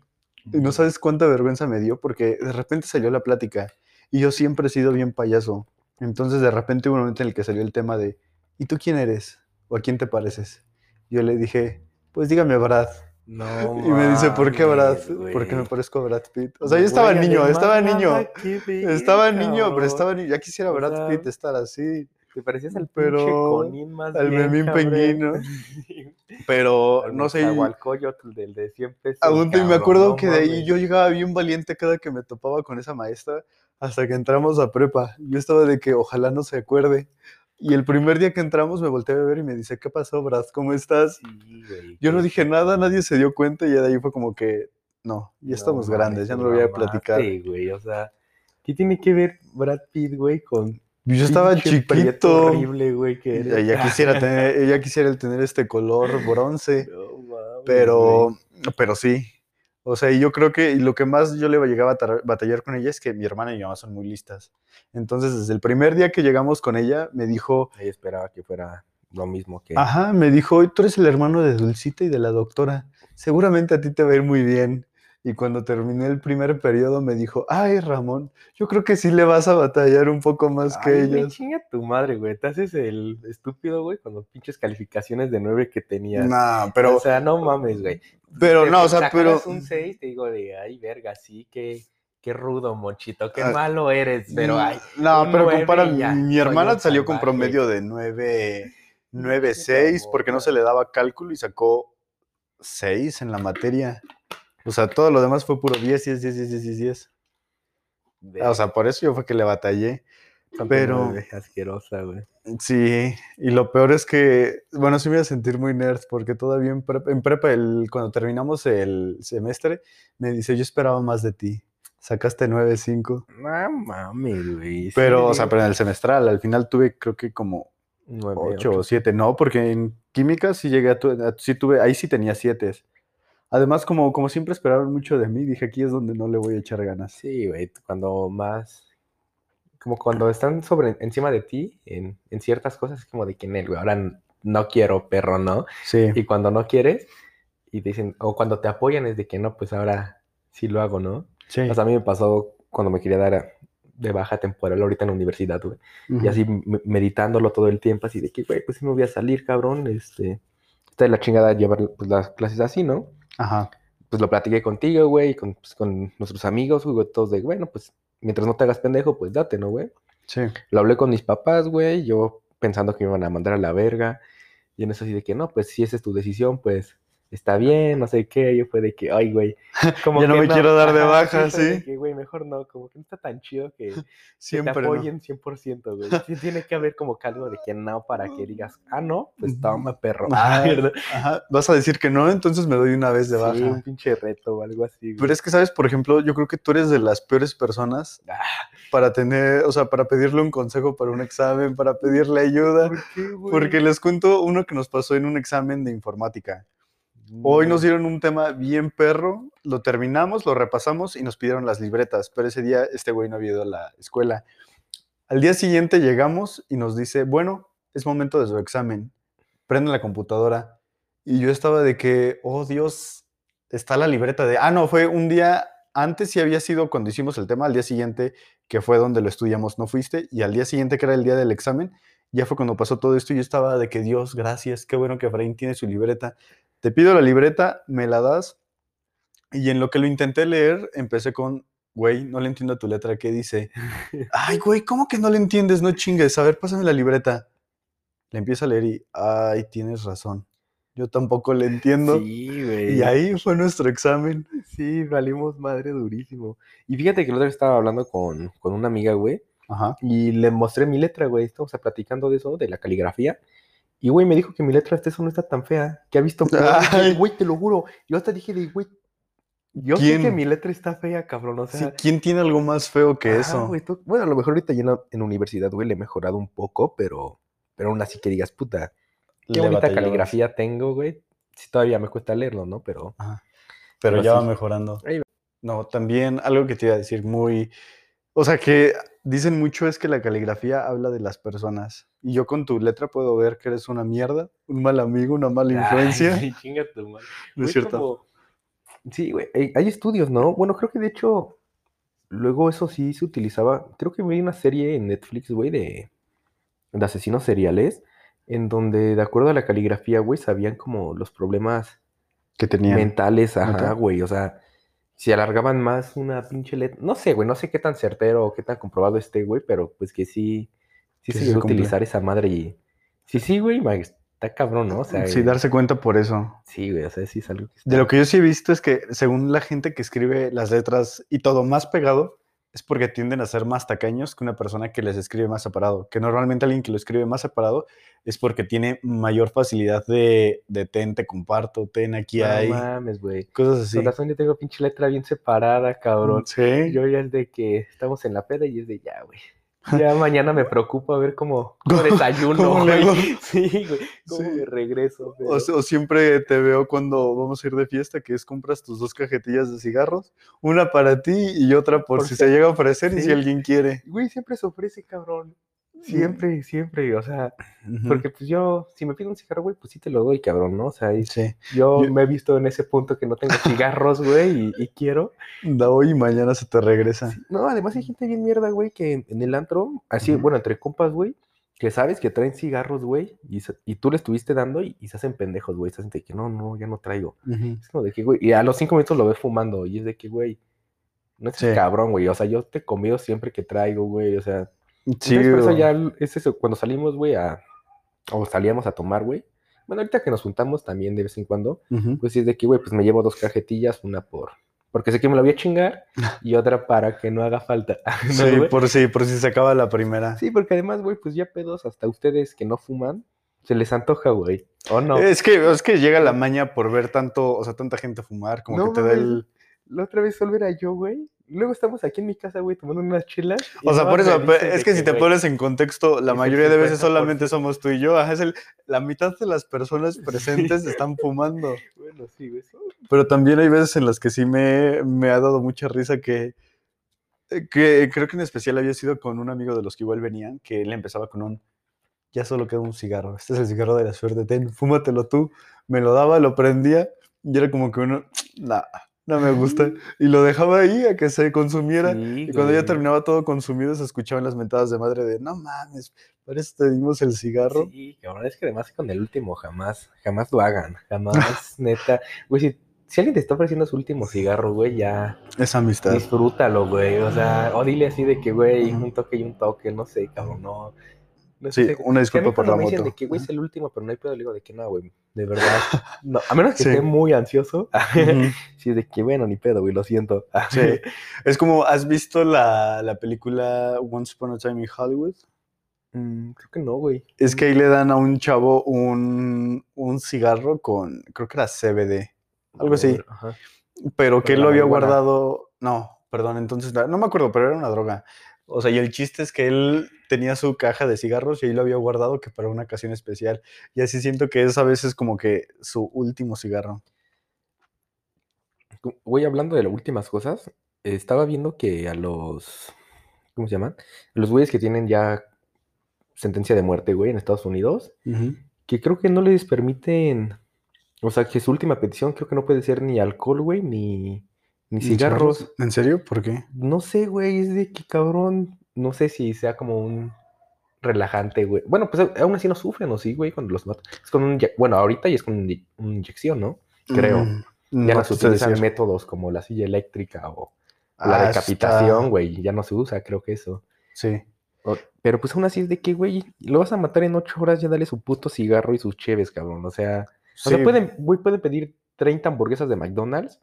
Y no sabes cuánta vergüenza me dio porque de repente salió la plática y yo siempre he sido bien payaso. Entonces de repente hubo un momento en el que salió el tema de, ¿y tú quién eres? ¿O a quién te pareces? Yo le dije, pues dígame Brad. No, [LAUGHS] Y me dice, ¿por qué Brad? mames, Porque me parezco a Brad Pitt. O sea, yo estaba güey, niño, estaba niño. Estaba niño, pero estaba niño. Ya quisiera Brad Pitt estar así. Te parecías al pero pinche conín más al bien, Memín cabrón. Penguino. [LAUGHS] Pero Al no sé. Nezahualcóyotl del de 100 pesos. Aún me acuerdo no que de ahí yo llegaba bien valiente cada que me topaba con esa maestra hasta que entramos a prepa. Yo estaba de que ojalá no se acuerde. Y el primer día que entramos me volteé a ver y me dice, ¿qué pasó, Brad? ¿Cómo estás? Sí, güey, Yo no dije nada, nadie se dio cuenta y ya de ahí fue como que, no, ya estamos grandes, ya no lo voy a platicar. mamaste, güey, o sea, ¿qué tiene que ver Brad Pitt, güey, con Yo estaba chiquito. horrible, güey, que y eres? Ella [LAUGHS] quisiera tener, ella quisiera tener este color bronce. No mames, Pero, pero sí. O sea, y yo creo que lo que más yo le llegaba a batallar con ella es que mi hermana y mi mamá son muy listas. Entonces, desde el primer día que llegamos con ella, me dijo. Ella esperaba que fuera lo mismo que... ajá, me dijo, tú eres el hermano de Dulcita y de la doctora. Seguramente a ti te va a ir muy bien. Y cuando terminé el primer periodo me dijo, ay, Ramón, yo creo que sí le vas a batallar un poco más que Ay, güey, ellas. chinga tu madre, güey. Te haces el estúpido, güey, con los pinches calificaciones de 9 que tenías. No, pero, o sea, no mames, güey. pero Te no, o sea, pero... un 6, te digo de, ay, verga, sí, qué, qué rudo, monchito, qué Ah, malo eres, pero ay, No, pero compara, mi hermana salió con promedio de 9, 9, Qué 6, porque no se le daba cálculo y sacó 6 en la materia. O sea, todo lo demás fue puro 10, 10, 10, 10, 10, 10, 10. O sea, por eso yo fue que le batallé. Pero- asquerosa, güey. Sí, y lo peor es que, bueno, sí me iba a sentir muy nerd, porque todavía en prepa, en prepa el, cuando terminamos el semestre, me dice, yo esperaba más de ti. Sacaste 9, 5. No mames, güey. Pero, o sea, pero en el semestral, al final tuve creo que como nueve, 8 o 7, no, porque en química sí llegué a, tu- a- sí tuve, ahí sí tenía 7. Además, como, como siempre esperaron mucho de mí, dije aquí es donde no le voy a echar ganas. Sí, güey, cuando más. Como cuando están sobre encima de ti en, en ciertas cosas, es como de que, "Nel, güey, ahora no quiero, perro, ¿no? Sí, Y cuando no quieres, y dicen, o cuando te apoyan, es de que no, pues ahora sí lo hago, ¿no? sí. O sea, a mí me pasó cuando me quería dar de baja temporal ahorita en la universidad, güey. Y así me- meditándolo todo el tiempo, así de que, güey, pues sí me voy a salir, cabrón, este. Está de la chingada llevar pues, las clases así, ¿no? Ajá. pues lo platiqué contigo, güey, y con, pues, con nuestros amigos, güey, todos de, bueno, pues mientras no te hagas pendejo, pues date, ¿no, güey? Sí. Lo hablé con mis papás, güey, yo pensando que me iban a mandar a la verga, y en eso así de que, no, pues si esa es tu decisión, pues está bien, no sé qué, yo fue de que, ay, güey, [LAUGHS] como Ya no que me quiero dar de baja, de sí. que, güey, mejor no, como que no está tan chido que, [LAUGHS] que te Siempre. ¿no? apoyen 100%, güey. Sí tiene que haber como que algo de que no, para que digas, ah, no, pues toma, perro. [LAUGHS] Ajá, ¿verdad? ajá. Vas a decir que no, entonces me doy una vez de baja. Sí, un pinche reto o algo así, güey. Pero es que, ¿sabes? Por ejemplo, yo creo que tú eres de las peores personas Ah. para tener, o sea, para pedirle un consejo para un examen, para pedirle ayuda. ¿Por qué, güey? Porque les cuento uno que nos pasó en un examen de informática. Hoy nos No. dieron un tema bien perro, lo terminamos, lo repasamos y nos pidieron las libretas, pero ese día este güey no había ido a la escuela. Al día siguiente llegamos y nos dice, bueno, es momento de su examen, prende la computadora. Y yo estaba de que, oh Dios, está la libreta de... Ah, no, fue un día antes, sí había sido cuando hicimos el tema, al día siguiente, que fue donde lo estudiamos, no fuiste, y al día siguiente, que era el día del examen, ya fue cuando pasó todo esto y yo estaba de que Dios, gracias, qué bueno que Efraín tiene su libreta. Te pido la libreta, me la das, y en lo que lo intenté leer, empecé con, güey, no le entiendo a tu letra, ¿qué dice? [LAUGHS] Ay, güey, ¿cómo que no le entiendes? No chingues, a ver, pásame la libreta. Le empiezo a leer y, ay, tienes razón. Yo tampoco le entiendo. Sí, güey. y ahí fue nuestro examen. Sí, valimos madre durísimo. Y fíjate que el otro día estaba hablando con, con una amiga, güey, Ajá. y le mostré mi letra, güey. Estamos platicando de eso, de la caligrafía. Y, güey, me dijo que mi letra hasta eso no está tan fea. Que ha visto. [LAUGHS] Ay. Güey, te lo juro. Yo hasta dije güey. Yo sé que ¿Quién? mi letra está fea, cabrón. O Sí, sea, ¿Quién tiene algo más feo que ajá, eso? güey, tú- bueno, a lo mejor ahorita ya en la, en universidad, güey, le he mejorado un poco, pero, pero aún así que digas, puta, qué Le bonita caligrafía tengo, güey. Sí, todavía me cuesta leerlo, ¿no? Pero. Pero, Pero ya va sí. mejorando. No, también algo que te iba a decir muy... O sea, que dicen mucho es que la caligrafía habla de las personas. Y yo con tu letra puedo ver que eres una mierda, un mal amigo, una mala influencia. Ay, chinga tu madre. [LAUGHS] no es cierto. como- Sí, güey, hay, estudios, ¿no? Bueno, creo que de hecho, luego eso sí se utilizaba. Creo que vi una serie en Netflix, güey, de, de asesinos seriales, en donde, de acuerdo a la caligrafía, güey, sabían como los problemas Que tenían. mentales, ajá, güey. O sea, si alargaban más una pinche letra. No sé, güey, no sé qué tan certero o qué tan comprobado esté, güey, pero pues que sí, sí Que se se utilizar esa madre y. Sí, sí, güey, está cabrón, ¿no? O sea, Sí, darse cuenta por eso. sí, güey, o sea, sí es algo que De lo que yo sí he visto es que según la gente que escribe las letras y todo más pegado, es porque tienden a ser más tacaños que una persona que les escribe más separado. Que normalmente alguien que lo escribe más separado es porque tiene mayor facilidad de, de ten, te comparto, ten, aquí No hay, mames, güey. cosas así. Con razón yo tengo pinche letra bien separada, cabrón. Sí. Yo ya es de que estamos en la peda y es de ya, güey. [LAUGHS] Ya mañana me [LAUGHS] preocupo a ver cómo, cómo desayuno, ¿Cómo güey. [LAUGHS] Sí, güey. ¿Cómo Sí. me regreso? O, o siempre te veo cuando vamos a ir de fiesta, que es compras tus dos cajetillas de cigarros, una para ti y otra por, Por si se llega a ofrecer y si alguien quiere. Güey, siempre se ofrece, cabrón. Siempre, siempre. O sea, porque pues yo, si me pido un cigarro, güey, pues sí te lo doy, cabrón, ¿no? O sea, y Sí. yo, Yo- me he visto en ese punto que no tengo cigarros, güey, y, y quiero. Da hoy y mañana se te regresa. No, además hay gente bien mierda, güey, que en, en el antro, así, bueno, entre compas, güey, que sabes que traen cigarros, güey, y, y tú le estuviste dando y, y se hacen pendejos, güey. Se hacen de que no, no, ya no traigo. Es como de que, güey, y a los cinco minutos lo ves fumando y es de que, güey, no es Sí. cabrón, güey. O sea, yo te convido siempre que traigo, güey. O sea, Sí, entonces por eso güey. ya es eso, cuando salimos, güey, a, o salíamos a tomar, güey. Bueno, ahorita que nos juntamos también de vez en cuando, Ujú. pues sí es de que, güey, pues me llevo dos cajetillas, una por, porque sé que me la voy a chingar [LAUGHS] y otra para que no haga falta. [LAUGHS] ¿no, Sí, por si, por si se acaba la primera. Sí, porque además, güey, pues ya pedos, hasta ustedes que no fuman, se les antoja, güey. ¿O no? Es que, es que llega la maña por ver tanto, o sea, tanta gente fumar, como No que te da el. La otra vez solo era yo, güey. Luego estamos aquí en mi casa, güey, tomando unas chelas. O sea, por eso, es que si te pones en contexto, la mayoría de veces 50%. solamente somos tú y yo. Ajá, es el, la mitad de las personas [LAUGHS] presentes están fumando. [LAUGHS] Bueno, sí, güey. sí. Pero también hay veces en las que sí me, me ha dado mucha risa que, que creo que en especial había sido con un amigo de los que igual venían, que él empezaba con un, ya solo queda un cigarro, este es el cigarro de la suerte, ten, fúmatelo tú. Me lo daba, lo prendía y era como que uno, [TSK] nah, no me gusta. Y lo dejaba ahí a que se consumiera. Sí, Y cuando ya terminaba todo consumido, se escuchaban las mentadas de madre de, no mames, para eso te dimos el cigarro. Sí, cabrón, es que además con el último jamás, jamás lo hagan, jamás, [LAUGHS] neta. Güey, si, si alguien te está ofreciendo su último cigarro, güey, ya Esa amistad. disfrútalo, güey. O sea, o dile así de que, güey, un toque y un toque, no sé, cabrón, no. No Sí, sé, una disculpa por la me dicen moto. de que, güey, es el último, pero no hay pedo, le digo de que no, güey, de verdad. [LAUGHS] No, a menos que Sí. esté muy ansioso. [LAUGHS] Sí, de que, bueno, ni pedo, güey, lo siento. [LAUGHS] Sí. Es como, ¿has visto la, la película Once Upon a Time in Hollywood? Mm, creo que no, güey. Es que ahí le dan a un chavo un, un cigarro con, creo que era CBD, algo así. Ajá. pero que él lo había guardado. No, perdón, entonces no me acuerdo, pero era una droga. O sea, y el chiste es que él tenía su caja de cigarros y ahí lo había guardado que para una ocasión especial. Y así siento que es a veces como que su último cigarro. Güey, hablando de las últimas cosas, estaba viendo que a los. ¿Cómo se llaman? Los güeyes que tienen ya sentencia de muerte, güey, en Estados Unidos, que creo que no les permiten. O sea, que su última petición creo que no puede ser ni alcohol, güey, ni, ni cigarros. ¿En serio? ¿Por qué? No sé, güey, es de que cabrón. No sé si sea como un relajante, güey. Bueno, pues aún así no sufren, ¿o sí, güey? Cuando los matan. Es con un. Bueno, ahorita ya es con un una inyección, ¿no? Creo. Mm, Ya no se utilizan métodos como la silla eléctrica o Ah, la está- decapitación, güey. Ya no se usa, creo que eso. Sí. O- pero pues aún así es de que, güey, lo vas a matar en ocho horas, ya dale su puto cigarro y sus cheves, cabrón. O sea, o sea Sí. pueden, güey, pueden pedir 30 hamburguesas de McDonald's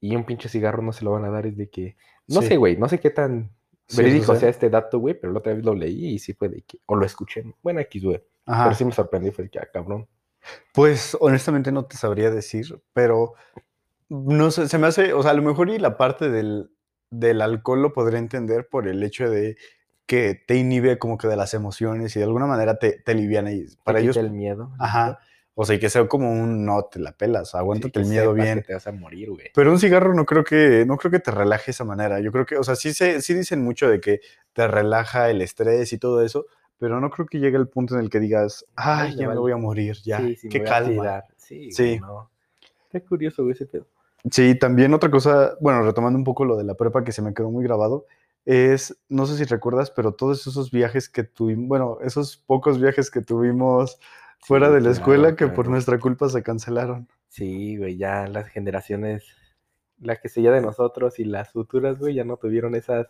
y un pinche cigarro no se lo van a dar. Es de que, no Sí. sé, güey, no sé qué tan Sí, verídico o sea. sea este dato, güey, pero la otra vez lo leí y sí fue de que, o lo escuché. Bueno, X, güey. Pero sí me sorprendió, fue de que, ah, cabrón. Pues honestamente no te sabría decir, pero no sé, se me hace, o sea, a lo mejor y la parte del, del alcohol lo podría entender por el hecho de que te inhibe como que de las emociones y de alguna manera te, te aliviana y para Te ellos, el miedo. ajá, o sea, y que sea como un no te la pelas, aguántate el miedo bien. que te vas a morir, güey. Pero un cigarro no creo que, no creo que te relaje de esa manera. Yo creo que, o sea, sí, se, sí dicen mucho de que te relaja el estrés y todo eso, pero no creo que llegue el punto en el que digas, ay, ya me voy a morir, ya, Sí, sí, qué calma. Sí, Sí. güey, no. Está curioso, güey, ese pedo. Sí, también otra cosa, bueno, retomando un poco lo de la prepa que se me quedó muy grabado, es, no sé si recuerdas, pero todos esos viajes que tuvimos, bueno, esos pocos viajes que tuvimos fuera Sí, de la claro, escuela que por nuestra culpa se cancelaron. Sí, güey, ya las generaciones, la que seguía de nosotros y las futuras, güey, ya no tuvieron esas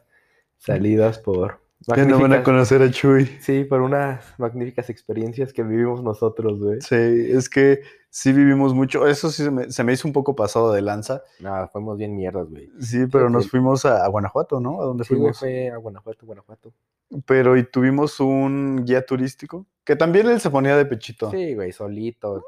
salidas por Ya no van a conocer a Chuy. sí, por unas magníficas experiencias que vivimos nosotros, güey. Sí, es que sí vivimos mucho. Eso sí se me, se me hizo un poco pasado de lanza. Nada, fuimos bien mierdas, güey. Sí, pero nos fuimos a, a Guanajuato, ¿no? ¿A dónde Sí, fuimos? fue a Guanajuato, Guanajuato. Pero y tuvimos un guía turístico que también él se ponía de pechito. Sí, güey, solito,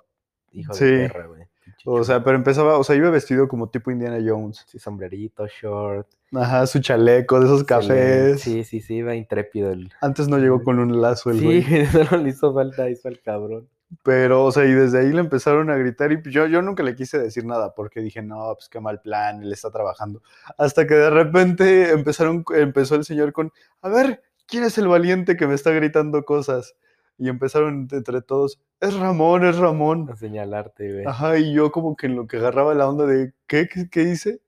hijo Sí. de perra, güey. O sea, pero empezaba, o sea, iba vestido como tipo Indiana Jones. Sí, sombrerito, short. Ajá, su chaleco de esos cafés. Sí, sí, sí, iba intrépido el... Antes no llegó con un lazo el Sí, güey. [LAUGHS] solo le hizo falta eso al cabrón. Pero, o sea, y desde ahí le empezaron a gritar y pues yo, yo nunca le quise decir nada porque dije, no, pues qué mal plan, él está trabajando. Hasta que de repente empezaron, empezó el señor con, a ver, ¿quién es el valiente que me está gritando cosas? Y empezaron entre todos, es Ramón, es Ramón. A señalarte, güey. Ajá, y yo como que en lo que agarraba la onda de, ¿qué, qué, qué hice?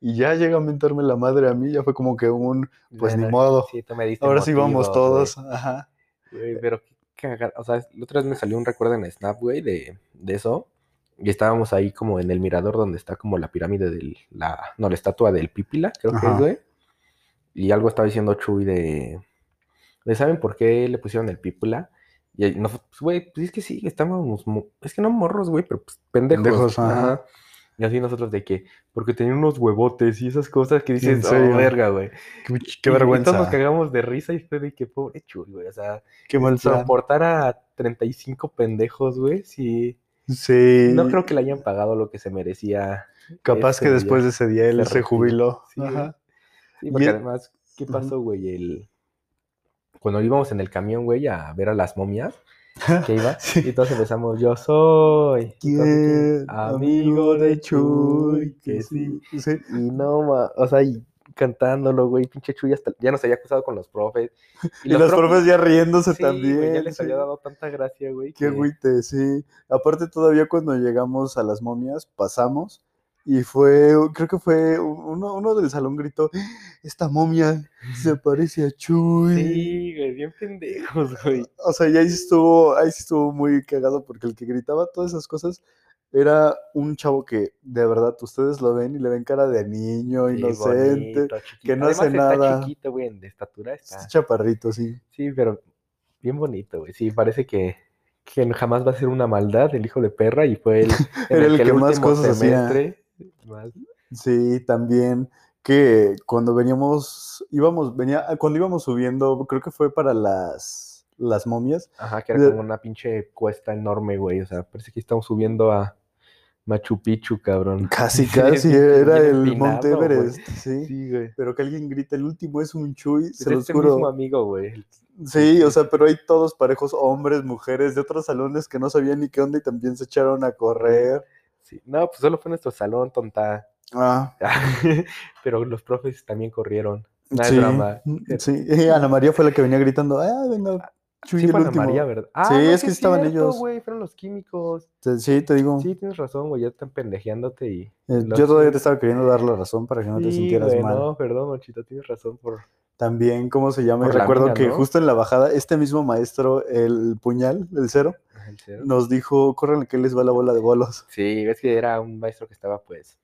Y ya llega a mentarme la madre a mí, ya fue como que un, pues ni modo. Sí, tú me diste Ahora sí vamos todos. Ajá. güey. Pero qué cagar- O sea, la otra vez me salió un recuerdo en Snap, güey, de, de eso. Y estábamos ahí como en el mirador donde está como la pirámide de la... No, la estatua del Pípila, creo que es, güey. Y algo estaba diciendo Chuy de... de ¿Saben por qué le pusieron el Pípila? Y ahí nos- pues, güey, pues es que sí, estábamos... mo- Es que no morros, güey, pero pues pendejos. Pendejos, ajá. Y así nosotros de que... Porque tenían unos huevotes y esas cosas que dices, oh, verga, güey. Qué, qué Y- Y todos nos vergüenza. cagamos de risa y fue de que pobre Chuy, güey. O sea, Qué mal soportar a 35 pendejos, güey, sí. Sí. No creo que le hayan pagado lo que se merecía. Capaz que después día. de ese día él Se jubiló. Sí, güey. Ajá. Sí, porque Y- además, ¿qué pasó, güey? El... Cuando íbamos en el camión, güey, a ver a las momias, [LAUGHS] que iba, Sí. y todos empezamos, yo soy ¿Quién? amigo de Chuy, que sí. sí. Y no, ma, o sea, y cantándolo, güey, pinche Chuy hasta, ya nos había acusado con los profes. [LAUGHS] Y, los profes ya riéndose sí, también. güey, ya les había dado tanta gracia, güey. Qué que- agüite, sí. Aparte todavía cuando llegamos a las momias, pasamos y fue, creo que fue uno, uno del salón gritó, esta momia se [LAUGHS] parece a Chuy. Sí, güey, bien pendejos, güey. O sea, y ahí estuvo, ahí estuvo muy cagado porque el que gritaba todas esas cosas era un chavo que de verdad ustedes lo ven y le ven cara de niño, Sí, inocente, bonito, que no Además, hace está nada. chiquito, güey, de estatura está. Este chaparrito, sí. Sí, pero bien bonito, güey. Sí, parece que, que jamás va a ser una maldad el hijo de perra y fue el, [LAUGHS] en Era el que más último cosas hacía. Más- Sí, también que cuando veníamos, íbamos, venía, cuando íbamos subiendo, creo que fue para las, las momias, Ajá, que era como una pinche cuesta enorme, güey. O sea, parece que estamos subiendo a Machu Picchu, cabrón. casi, [LAUGHS] casi, era el Monte. Everest, sí. Sí, güey. Pero que alguien grita, el último es un chuy, se los este juro. mismo amigo, güey. Sí, o sea, pero hay todos parejos, hombres, mujeres, de otros salones que no sabían ni qué onda y también se echaron a correr. Sí. No, pues solo fue nuestro salón, tonta. Ah, [LAUGHS] Pero los profes también corrieron. Nada sí, de drama. sí. Y Ana María fue la que venía gritando, ah, venga, Chuy, Sí, el fue Ana último. María, ¿verdad? Ah, Sí, no, es que estaban cierto, ellos. güey, fueron los químicos. Sí, te digo. Sí, tienes razón, güey, ya están pendejeándote y... Eh, Yo todavía te estaba queriendo dar la razón para que no te sintieras güey, mal. No, perdón, Mochito, tienes razón por... También, ¿cómo se llama? Por recuerdo mina, que ¿no? justo en la bajada, este mismo maestro, el puñal, el cero, [LAUGHS] el cero. nos dijo, córranle que les va la bola de bolos. Sí, es que era un maestro que estaba, pues...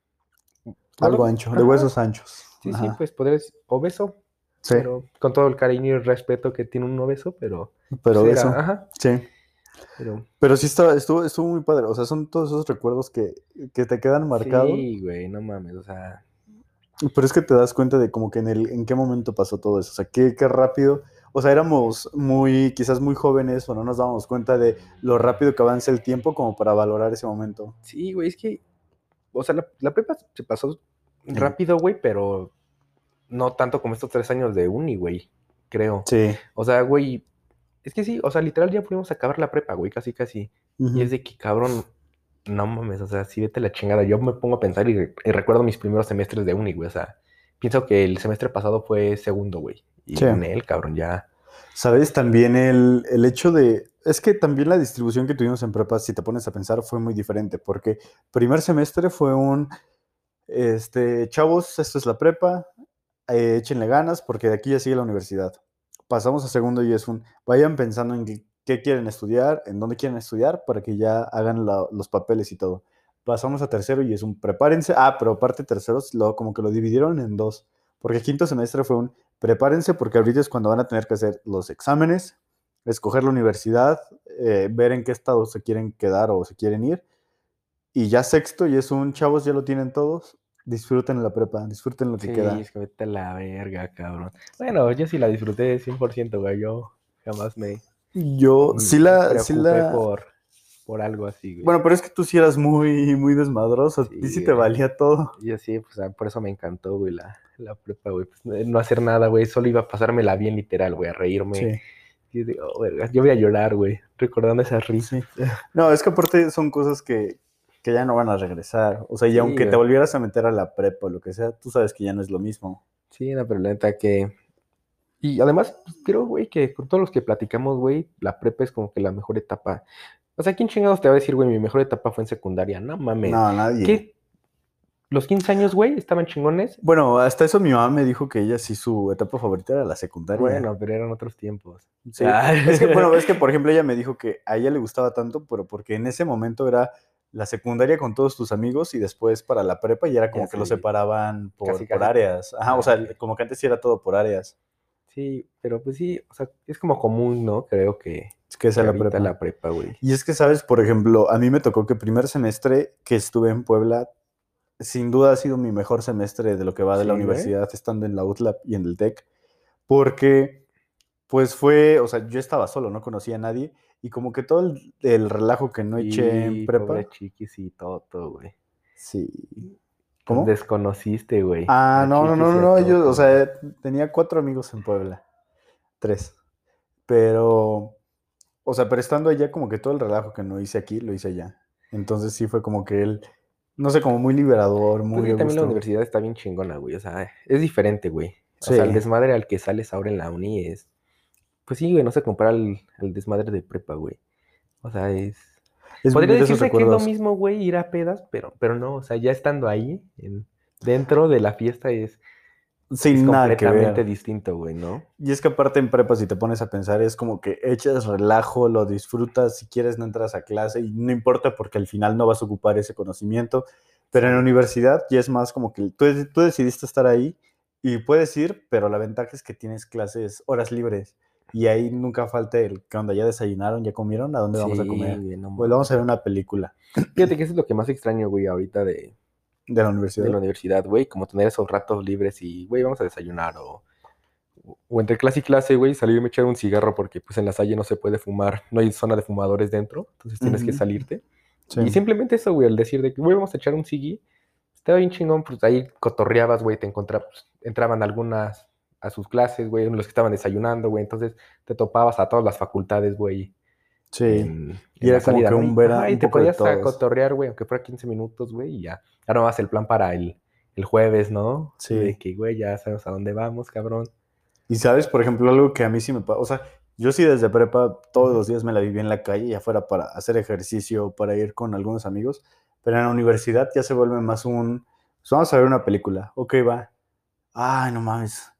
Algo ancho, de huesos anchos. Sí, sí, pues podrías... Obeso, Sí, pero con todo el cariño y respeto que tiene un obeso, pero... pero pues, eso, era- Ajá, sí. pero... Pero sí estaba, estuvo, estuvo muy padre. O sea, son todos esos recuerdos que, que te quedan marcados. Sí, güey, no mames, o sea... Pero es que te das cuenta de como que en el, en qué momento pasó todo eso. O sea, qué, qué rápido. O sea, éramos muy, quizás muy jóvenes o no nos dábamos cuenta de lo rápido que avanza el tiempo como para valorar ese momento. Sí, güey, es que, o sea, la, la prepa se pasó rápido, güey, pero no tanto como estos tres años de uni, güey, creo. Sí. O sea, güey, es que sí, o sea, literal ya pudimos acabar la prepa, güey, casi, casi. Y es de que, cabrón, no mames, o sea, sí vete la chingada. Yo me pongo a pensar y, y recuerdo mis primeros semestres de uni, güey, o sea, pienso que el semestre pasado fue segundo, güey. Y Sí. en él, cabrón, ya. ¿Sabes? También el, el hecho de... Es que también la distribución que tuvimos en prepa, si te pones a pensar, fue muy diferente, porque primer semestre fue un... Este, chavos, esto es la prepa, eh, échenle ganas porque de aquí ya sigue la universidad. Pasamos a segundo y es un, vayan pensando en qué, qué quieren estudiar, en dónde quieren estudiar para que ya hagan la- los papeles y todo. Pasamos a tercero y es un, prepárense, ah, pero aparte terceros, lo, como que lo dividieron en dos, porque quinto semestre fue un, prepárense porque ahorita es cuando van a tener que hacer los exámenes, escoger la universidad, eh, ver en qué estado se quieren quedar o se quieren ir. Y ya sexto, y es un chavos, ya lo tienen todos. Disfruten la prepa, disfruten lo que Sí, queda. es que vete a la verga, cabrón. Bueno, yo sí la disfruté 100%, güey. Yo jamás me, Yo me sí la, sí la. por, por algo así, güey. Bueno, pero es que tú sí eras muy, muy desmadroso. A ti Sí, sí te valía todo. Yo sí, pues ah, por eso me encantó, güey, la, la prepa, güey. Pues, no- no hacer nada, güey. Solo iba a pasármela bien literal, güey, a reírme. Sí. Y yo digo, "Oh, verga, yo voy a llorar, güey, recordando esas risas. No, es que aparte son cosas que, que ya no van a regresar. O sea, y Sí, aunque te volvieras a meter a la prepa o lo que sea, tú sabes que ya no es lo mismo. Sí, no, pero la neta que... Y además, pues, creo, güey, que con todos los que platicamos, güey, la prepa es como que la mejor etapa. O sea, ¿quién chingados te va a decir, güey, mi mejor etapa fue en secundaria? No mames. No, nadie. ¿Qué? ¿Los 15 años, güey, estaban chingones? Bueno, hasta eso mi mamá me dijo que ella sí su etapa favorita era la secundaria. Bueno, pero eran otros tiempos. Sí, Ah. es que, bueno, es que, por ejemplo, ella me dijo que a ella le gustaba tanto, pero porque en ese momento era la secundaria con todos tus amigos y después para la prepa y era como Ya que lo sé. separaban por, Casi, por casi. áreas. Ajá, Ah, o sea, ok. como que antes sí era todo por áreas. Sí, pero pues sí, o sea, es como común, ¿no? Creo que, Es que es la prepa. la prepa, güey. Y es que, ¿sabes? Por ejemplo, a mí me tocó que primer semestre que estuve en Puebla, sin duda ha sido mi mejor semestre de lo que va de la Sí, universidad, estando en la UTLAP y en el TEC, porque pues fue, o sea, yo estaba solo, no conocía a nadie, y como que todo el, el relajo que no eché en prepa, pobre chiquis y Toto, güey. sí. ¿Cómo? Desconociste, güey. Ah, no, no, no, no, no, yo, o sea, tenía cuatro amigos en Puebla, tres, pero, o sea, pero estando allá, como que todo el relajo que no hice aquí, lo hice allá. Entonces sí fue como que él, no sé, como muy liberador, Pues muy a también la universidad está bien chingona, güey. O sea, es diferente, güey. O sea, el desmadre al que sales ahora en la uni es. Pues sí, güey, no se compara al, al desmadre de prepa, güey. O sea, es. Es Podría decirse que es lo mismo, güey, ir a pedas, pero, pero no, o sea, ya estando ahí, en- dentro de la fiesta es, Sin es nada que completamente ver. distinto, güey, ¿no? Y es que aparte en prepa, si te pones a pensar, es como que echas relajo, lo disfrutas, si quieres no entras a clase y no importa porque al final no vas a ocupar ese conocimiento. Pero en la universidad ya es más como que tú, tú decidiste estar ahí y puedes ir, pero la ventaja es que tienes clases, horas libres. Y ahí nunca falta el que onda, ya desayunaron, ya comieron, ¿a dónde vamos a comer? no Pues vamos a ver una película Fíjate que eso es lo que más extraño, güey, ahorita de, de la de universidad. la universidad, güey, como tener esos ratos libres y, güey, vamos a desayunar o, o entre clase y clase, güey, salirme a echar un cigarro porque pues en la salle no se puede fumar, no hay zona de fumadores dentro, entonces tienes que salirte. Sí. Y simplemente eso, güey, el decir de que, güey, vamos a echar un cigui, estaba bien chingón, pues ahí cotorreabas, güey, te encontrabas, entraban algunas a sus clases, güey, los que estaban desayunando, güey, entonces te topabas a todas las facultades, güey, Sí. en, Y en era como que un Y- ver a- ajá, y te podías a cotorrear, güey, aunque fuera 15 minutos, güey, y ya. Ahora más el plan para el, el jueves, ¿no? Sí. De que, güey, ya sabemos a dónde vamos, cabrón. Y sabes, por ejemplo, algo que a mí sí me pasa, o sea, yo sí desde prepa todos los días me la viví en la calle, ya fuera para hacer ejercicio, para ir con algunos amigos, pero en la universidad ya se vuelve más un, pues vamos a ver una película, ok, va, ay, no mames,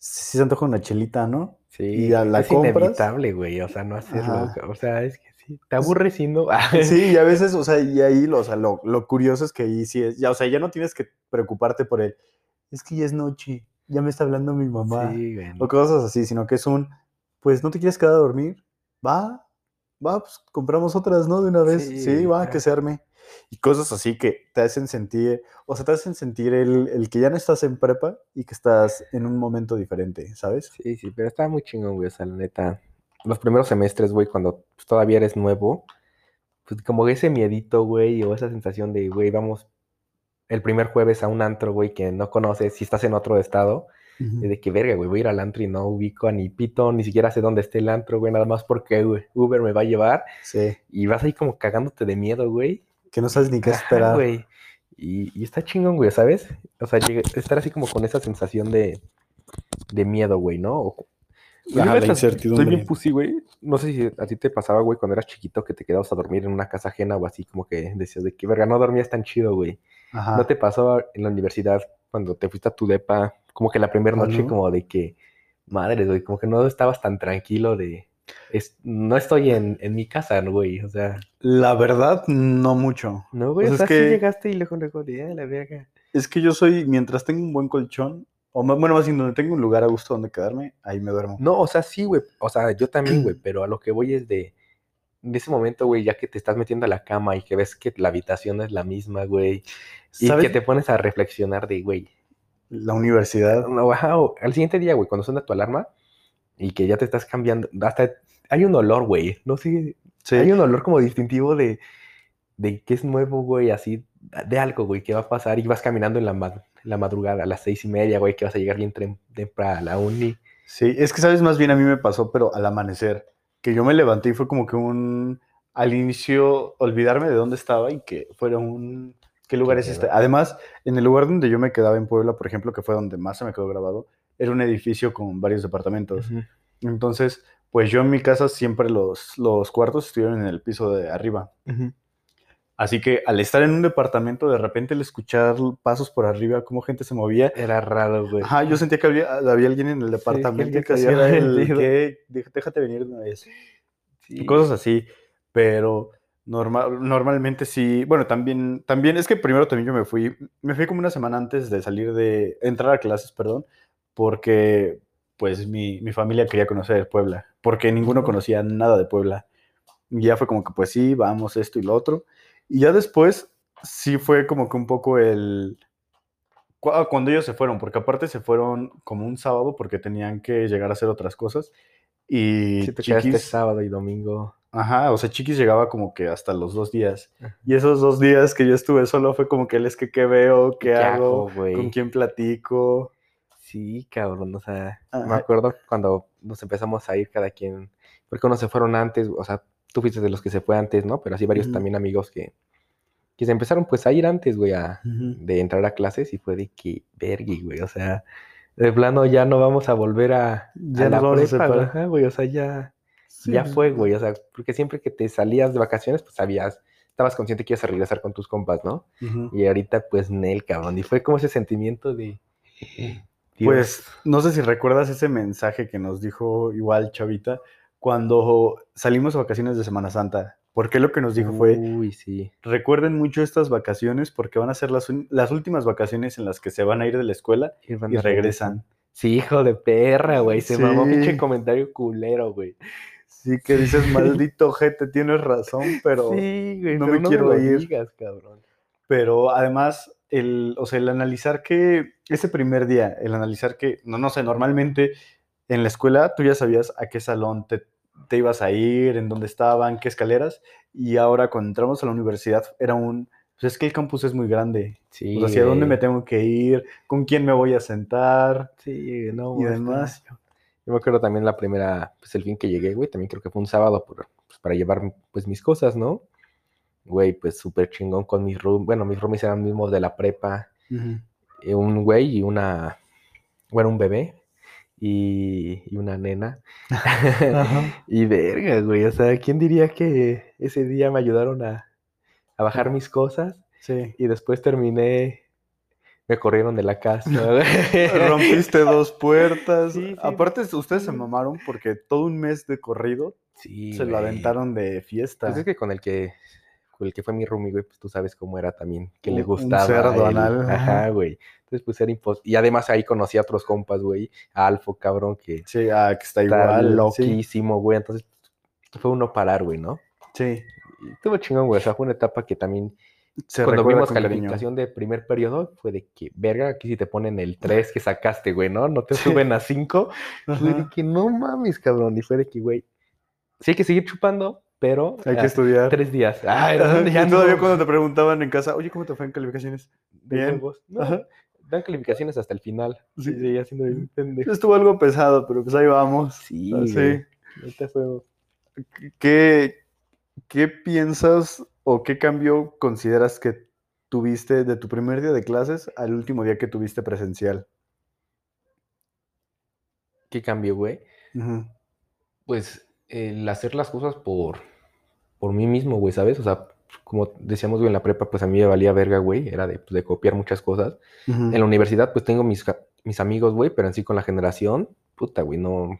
sí se antoja una chelita, ¿no? Sí, Y la es compras. inevitable, güey, o sea, no hacerlo, Ajá. ca- o sea, es que sí, te aburres siendo... Sí, y a veces, o sea, y ahí, lo, o sea, lo, lo curioso es que ahí sí es, ya, o sea, ya no tienes que preocuparte por el, es que ya es noche, ya me está hablando mi mamá. Sí, güey. o cosas así, sino que es un, pues no te quieres quedar a dormir, va, va, pues compramos otras, ¿no? De una vez, sí, Sí, va, ajá. que se arme. Y cosas así que te hacen sentir, o sea, te hacen sentir el, el que ya no estás en prepa y que estás en un momento diferente, ¿sabes? Sí, sí, pero estaba muy chingón, güey, o sea, la neta. Los primeros semestres, güey, cuando pues, todavía eres nuevo, pues como ese miedito, güey, o esa sensación de, güey, vamos el primer jueves a un antro, güey, que no conoces, si estás en otro estado, y de que verga, güey, voy a ir al antro y no ubico a ni pito, ni siquiera sé dónde esté el antro, güey, nada más porque, güey, Uber me va a llevar Sí, y vas ahí como cagándote de miedo, güey. Que no sabes ni qué esperar. güey. Y, y está chingón, güey, ¿sabes? O sea, llega- estar así como con esa sensación de, de miedo, güey, ¿no? O- Yo Ajá, la incertidumbre. Estoy bien pussy, güey. No sé si a ti te pasaba, güey, cuando eras chiquito que te quedabas a dormir en una casa ajena o así, como que decías de que, verga, no dormías tan chido, güey. Ajá. ¿No te pasó en la universidad cuando te fuiste a tu depa, como que la primera noche ¿no? como de que, madre, güey, como que no estabas tan tranquilo de, es- no estoy en, en mi casa, ¿no, güey, o sea, La verdad, no mucho. no, güey, O sea, es sí que- llegaste y luego, luego, de, "Ah, la verga. Es que yo soy, mientras tengo un buen colchón, o más, bueno, más bien donde tengo un lugar a gusto donde quedarme, ahí me duermo. No, o sea, sí, güey, o sea, yo también, güey, [CLEARS THROAT] pero a lo que voy es de, de ese momento, güey, ya que te estás metiendo a la cama y que ves que la habitación es la misma, güey, y ¿Sabes? que te pones a reflexionar de, güey, La universidad. No, o al siguiente día, güey, cuando suena tu alarma y que ya te estás cambiando, hasta hay un olor, güey, no sé, Sí. hay un olor como distintivo de, de que es nuevo, güey, así, de algo, güey, que va a pasar y vas caminando en la, ma- la madrugada a las seis y media, güey, que vas a llegar bien temprano a la uni. Sí, es que sabes, más bien a mí me pasó, pero al amanecer, que yo me levanté y fue como que un, al inicio, olvidarme de dónde estaba y que fuera un, ¿qué lugar es este? Además, en el lugar donde yo me quedaba en Puebla, por ejemplo, que fue donde más se me quedó grabado, era un edificio con varios departamentos. Ujú. Entonces, pues yo en mi casa siempre los, los cuartos estuvieron en el piso de arriba. Ujú. Así que al estar en un departamento, de repente el escuchar pasos por arriba, cómo gente se movía, Era raro, güey. Ajá, yo sentía que había, había alguien en el departamento alguien que era el que "Dej- déjate venir de una vez. Sí, Cosas así, pero normal, normalmente sí. Bueno, también, también es que primero también yo me fui, me fui como una semana antes de salir de, entrar a clases, perdón, porque pues mi, mi familia quería conocer Puebla, porque ninguno conocía nada de Puebla. Y ya fue como que pues sí, vamos esto y lo otro. Y ya después sí fue como que un poco el ah, cuando ellos se fueron, porque aparte se fueron como un sábado porque tenían que llegar a hacer otras cosas. Y Sí te Chiquis, sábado y domingo. ajá, o sea, Chiquis llegaba como que hasta los dos días. Y esos dos días que yo estuve solo fue como que él es que qué veo, qué, ¿Qué hago, hago, con quién platico. Sí, cabrón, o sea, me Ajá. acuerdo cuando nos empezamos a ir cada quien, porque unos se fueron antes, o sea, tú fuiste de los que se fue antes, ¿no? Pero así varios también amigos que, que se empezaron pues a ir antes, güey, a, de entrar a clases y fue de que, vergui, güey, o sea, de plano ya no vamos a volver a, Ya a la prepa, güey, ajá, güey, o sea, ya, ya Sí. fue, güey, o sea, porque siempre que te salías de vacaciones, pues sabías, estabas consciente que ibas a regresar con tus compas, ¿no? Y ahorita, pues, Nel, cabrón, y fue como ese sentimiento de... Dios. Pues no sé si recuerdas ese mensaje que nos dijo igual Chavita cuando salimos a vacaciones de Semana Santa. Porque lo que nos dijo fue, Uy, sí. recuerden mucho estas vacaciones porque van a ser las, las últimas vacaciones en las que se van a ir de la escuela Y regresan. Sí, hijo de perra, güey. Se mamó pinche Sí. comentario culero, güey. Sí, que dices, maldito gente, tienes razón, pero, sí, güey. no pero me quiero lo ir. digas, cabrón. pero además, el, o sea, el analizar que ese primer día, el analizar que, no, no sé, normalmente en la escuela tú ya sabías a qué salón te, te ibas a ir, en dónde estaban, qué escaleras, y ahora cuando entramos a la universidad era un, pues es que el campus es muy grande, Sí. o sea, hacia dónde me tengo que ir, con quién me voy a sentar, Sí, no. y demás. Yo me acuerdo también la primera, pues el fin que llegué, güey. También creo que fue un sábado por, pues, para llevar, pues, mis cosas, ¿no? Güey, pues súper chingón con mis roomies. Bueno, mis roomies eran mismos de la prepa. eh, un güey y una, bueno, un bebé y, y una nena. [LAUGHS] Y verga, güey, o sea, ¿quién diría que ese día me ayudaron a, a bajar mis cosas Sí. y después terminé, me corrieron de la casa? [LAUGHS] Rompiste dos puertas. Sí, sí, Aparte, ustedes se mamaron porque todo un mes de corrido Sí, se lo aventaron de fiesta. Pues es que con el que, el que fue mi roomie, güey, pues tú sabes cómo era también, que le Un- un gustaba. cerdo anal, ajá. Güey. Entonces, pues era imposible. Y además ahí conocí a otros compas, güey. A Alfo, cabrón, que Sí, ah, que está está igual. sí. loquísimo, güey. Entonces, fue uno parar, güey, ¿no? Sí. Y estuvo chingón, güey. O sea, fue una etapa que también, Se cuando vimos cariño. calificación de primer periodo, fue de que, verga, aquí si te ponen el 3 que sacaste, güey, ¿no? No te Sí. suben a 5. [LAUGHS] Fue de que, no mames, cabrón. Y fue de que, güey, sí hay que seguir chupando, pero Hay que ah, estudiar. tres días. Ay, ya todavía cuando te preguntaban en casa, oye, ¿cómo te fue en calificaciones? Bien. No, dan calificaciones hasta el final. Sí. Sí, haciendo. Estuvo algo pesado, pero pues ahí vamos. Sí, güey. Neta fue- ¿Qué, ¿Qué piensas o qué cambio consideras que tuviste de tu primer día de clases al último día que tuviste presencial? ¿Qué cambio, güey? Pues el hacer las cosas por, por mí mismo, güey, ¿sabes? O sea, como decíamos, güey, en la prepa, pues a mí me valía verga, güey, era de, pues, de copiar muchas cosas. Ujú. En la universidad, pues tengo mis, amigos, güey, pero en sí con la generación, puta, güey, no,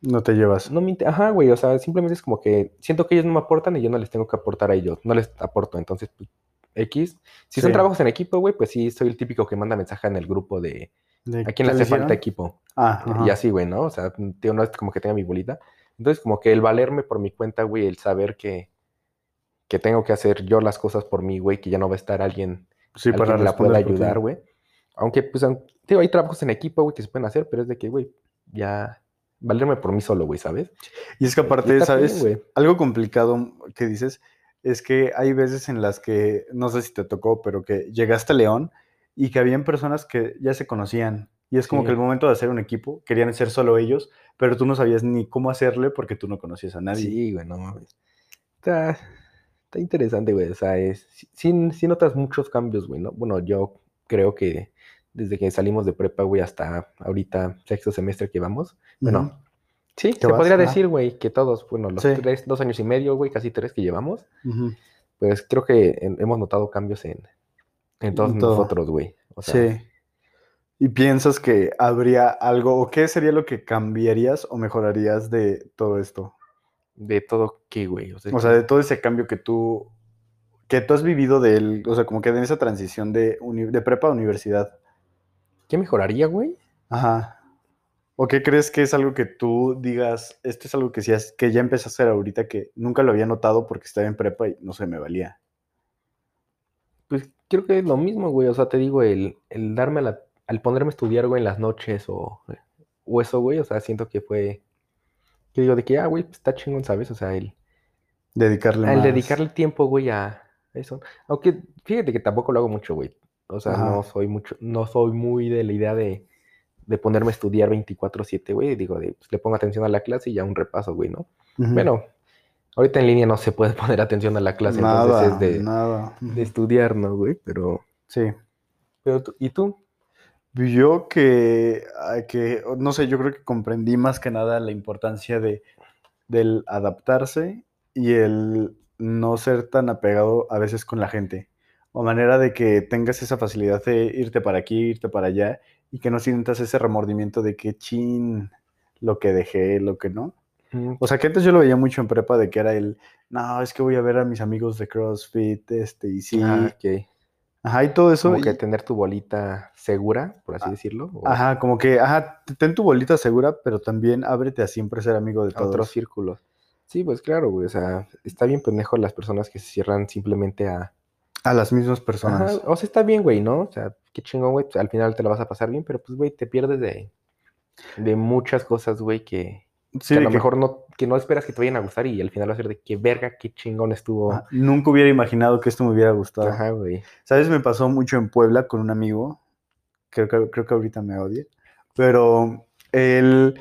No te llevas. no me Ajá, güey, o sea, simplemente es como que siento que ellos no me aportan y yo no les tengo que aportar a ellos, no les aporto, entonces, pues, X. Si son trabajos en equipo, güey, pues sí, soy el típico que manda mensaje en el grupo de ¿De a quién le hace falta equipo. Ah, Y ajá. así, güey, ¿no? O sea, tío, no es como que tenga mi bolita. Entonces, como que el valerme por mi cuenta, güey, el saber que, que tengo que hacer yo las cosas por mí, güey, que ya no va a estar alguien, Sí, alguien para que la pueda ayudar, güey. Aunque, pues, tío, hay trabajos en equipo, güey, que se pueden hacer, pero es de que, güey, ya valerme por mí solo, güey, ¿sabes? Y es que aparte, bien, ¿sabes? Algo complicado que dices es que hay veces en las que, no sé si te tocó, pero que llegaste a León y que habían personas que ya se conocían. Y es como Sí. que el momento de hacer un equipo, querían ser solo ellos, pero tú no sabías ni cómo hacerle porque tú no conocías a nadie. Sí, güey, no mames. Está, está interesante, güey. O sea, es, sí, sí- notas muchos cambios, güey, ¿no? Bueno, yo creo que desde que salimos de prepa, güey, hasta ahorita, sexto semestre que vamos. Bueno, sí, ¿Qué se vas? podría decir, güey, que todos, bueno, los Sí. tres, dos años y medio, güey, casi tres que llevamos, pues creo que en- hemos notado cambios en, en todos En nosotros, güey. O sea, Sí. ¿Y piensas que habría algo, o qué sería lo que cambiarías o mejorarías de todo esto? de todo, ¿qué, güey? O sea, O sea, de todo ese cambio que tú, que tú has vivido de él, o sea, como que en esa transición de, uni- de prepa a universidad. ¿qué mejoraría, güey? Ajá. ¿O qué crees que es algo que tú digas, esto es algo que, sí que ya empecé a hacer ahorita, que nunca lo había notado porque estaba en prepa y no se me valía? Pues creo que es lo mismo, güey. O sea, te digo, el, el darme la, al ponerme a estudiar, güey, en las noches o, o eso, güey. O sea, siento que fue. Que digo, de que, ah, güey, pues está chingón, ¿sabes? O sea, el, Dedicarle el más. dedicarle tiempo, güey, a eso. Aunque fíjate que tampoco lo hago mucho, güey. O sea, Ajá. no soy mucho, no soy muy de la idea de, de ponerme a estudiar 24/7, güey. Digo, de, pues, le pongo atención a la clase y ya un repaso, güey, ¿no? Bueno, ahorita en línea no se puede [LAUGHS] poner atención a la clase, nada, entonces es de, nada. de estudiar, ¿no, güey? Pero, Sí. pero ¿y tú? Yo que, ah, que, no sé, yo creo que comprendí más que nada la importancia de, del adaptarse y el no ser tan apegado a veces con la gente. O manera de que tengas esa facilidad de irte para aquí, irte para allá y que no sientas ese remordimiento de que chin, lo que dejé, lo que no. Mm, O sea, que antes yo lo veía mucho en prepa de que era el, no, es que voy a ver a mis amigos de CrossFit, este, y sí. Ah. Ajá, y todo eso. Como que y- tener tu bolita segura, por así Ah, decirlo. o Ajá, como que, ajá, ten tu bolita segura, pero también ábrete a siempre ser amigo de a otros todos. círculos. Sí, pues claro, güey. O sea, está bien pendejo las personas que se cierran simplemente a. A las mismas Ajá, personas. o sea, está bien, güey, ¿no? O sea, qué chingón, güey. pues, al final te la vas a pasar bien, pero pues, güey, te pierdes de, de muchas cosas, güey, que, Sí, que a lo que, mejor no, que no esperas que te vayan a gustar y al final va a ser de qué verga, qué chingón estuvo. nunca hubiera imaginado que esto me hubiera gustado. Ajá, güey. ¿Sabes? Me pasó mucho en Puebla con un amigo. Creo que, creo que ahorita me odia. Pero él,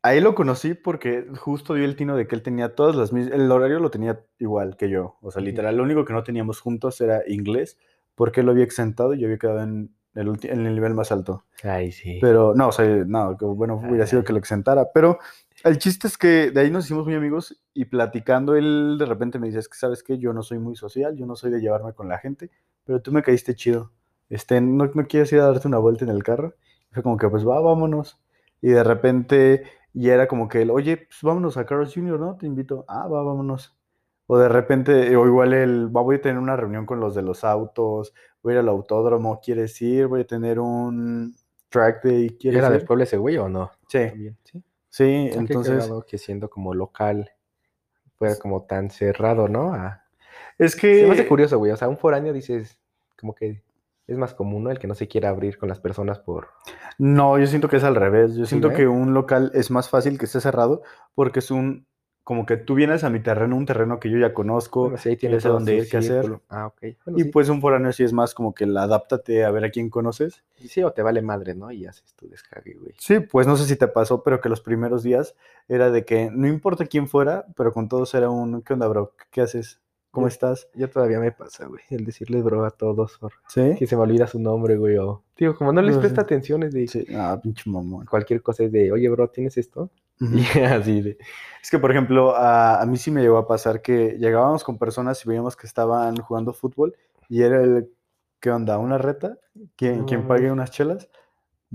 ahí lo conocí porque justo dio el tino de que él tenía todas las mismas. El horario lo tenía igual que yo. O sea, literal, lo único que no teníamos juntos era inglés, porque él lo había exentado y yo había quedado en el, en el nivel más alto. Ay, sí. Pero no, o sea, no, bueno, hubiera sido que lo exentara. Pero el chiste es que de ahí nos hicimos muy amigos y platicando, él de repente me dice, es que sabes que yo no soy muy social, yo no soy de llevarme con la gente, pero tú me caíste chido. Este, ¿no, no quieres ir a darte una vuelta en el carro? Y fue como que, pues va, vámonos. Y de repente ya era como que, él, oye, pues vámonos a Carlos Jr., ¿no? Te invito. Ah, va, vámonos. O de repente, o igual el, va, voy a tener una reunión con los de los autos, voy a ir al autódromo, ¿quieres ir? Voy a tener un track day, ¿quieres ¿Era ir? del pueblo ese güey o no? Sí, También, sí. Sí, Ah, qué entonces, que siendo como local fuera como tan cerrado, ¿no? A- es Se me hace que, curioso, güey. O sea, un foráneo dices, como que es más común, ¿no? El que no se quiera abrir con las personas por. no, yo siento que es al revés, yo siento ¿eh? que un local es más fácil que esté cerrado porque es un, como que tú vienes a mi terreno, un terreno que yo ya conozco, Bueno, sí, que tiene ya sé dónde ir, qué hacer. Ah, ok. Bueno, y sí. pues un foráneo sí es más como que el adáptate a ver a quién conoces. Y sí, o te vale madre, ¿no? Y haces tu descargue, güey. Sí, pues no sé si te pasó, pero que los primeros días era de que no importa quién fuera, pero con todos era un, ¿qué onda, bro? ¿Qué haces? ¿Cómo Yo- estás? Yo todavía me pasa, güey. El decirle bro a todos, ¿Sí? que se me olvida su nombre, güey. O, digo, como no les presta atención, es de Sí, ah, pinche mamón. cualquier cosa, es de, oye, bro, ¿tienes esto? [LAUGHS] Así de... Es que, por ejemplo, a, a mí sí me llegó a pasar que llegábamos con personas y veíamos que estaban jugando fútbol y era el, ¿qué onda? ¿Una reta? ¿Quién, quién pague unas chelas?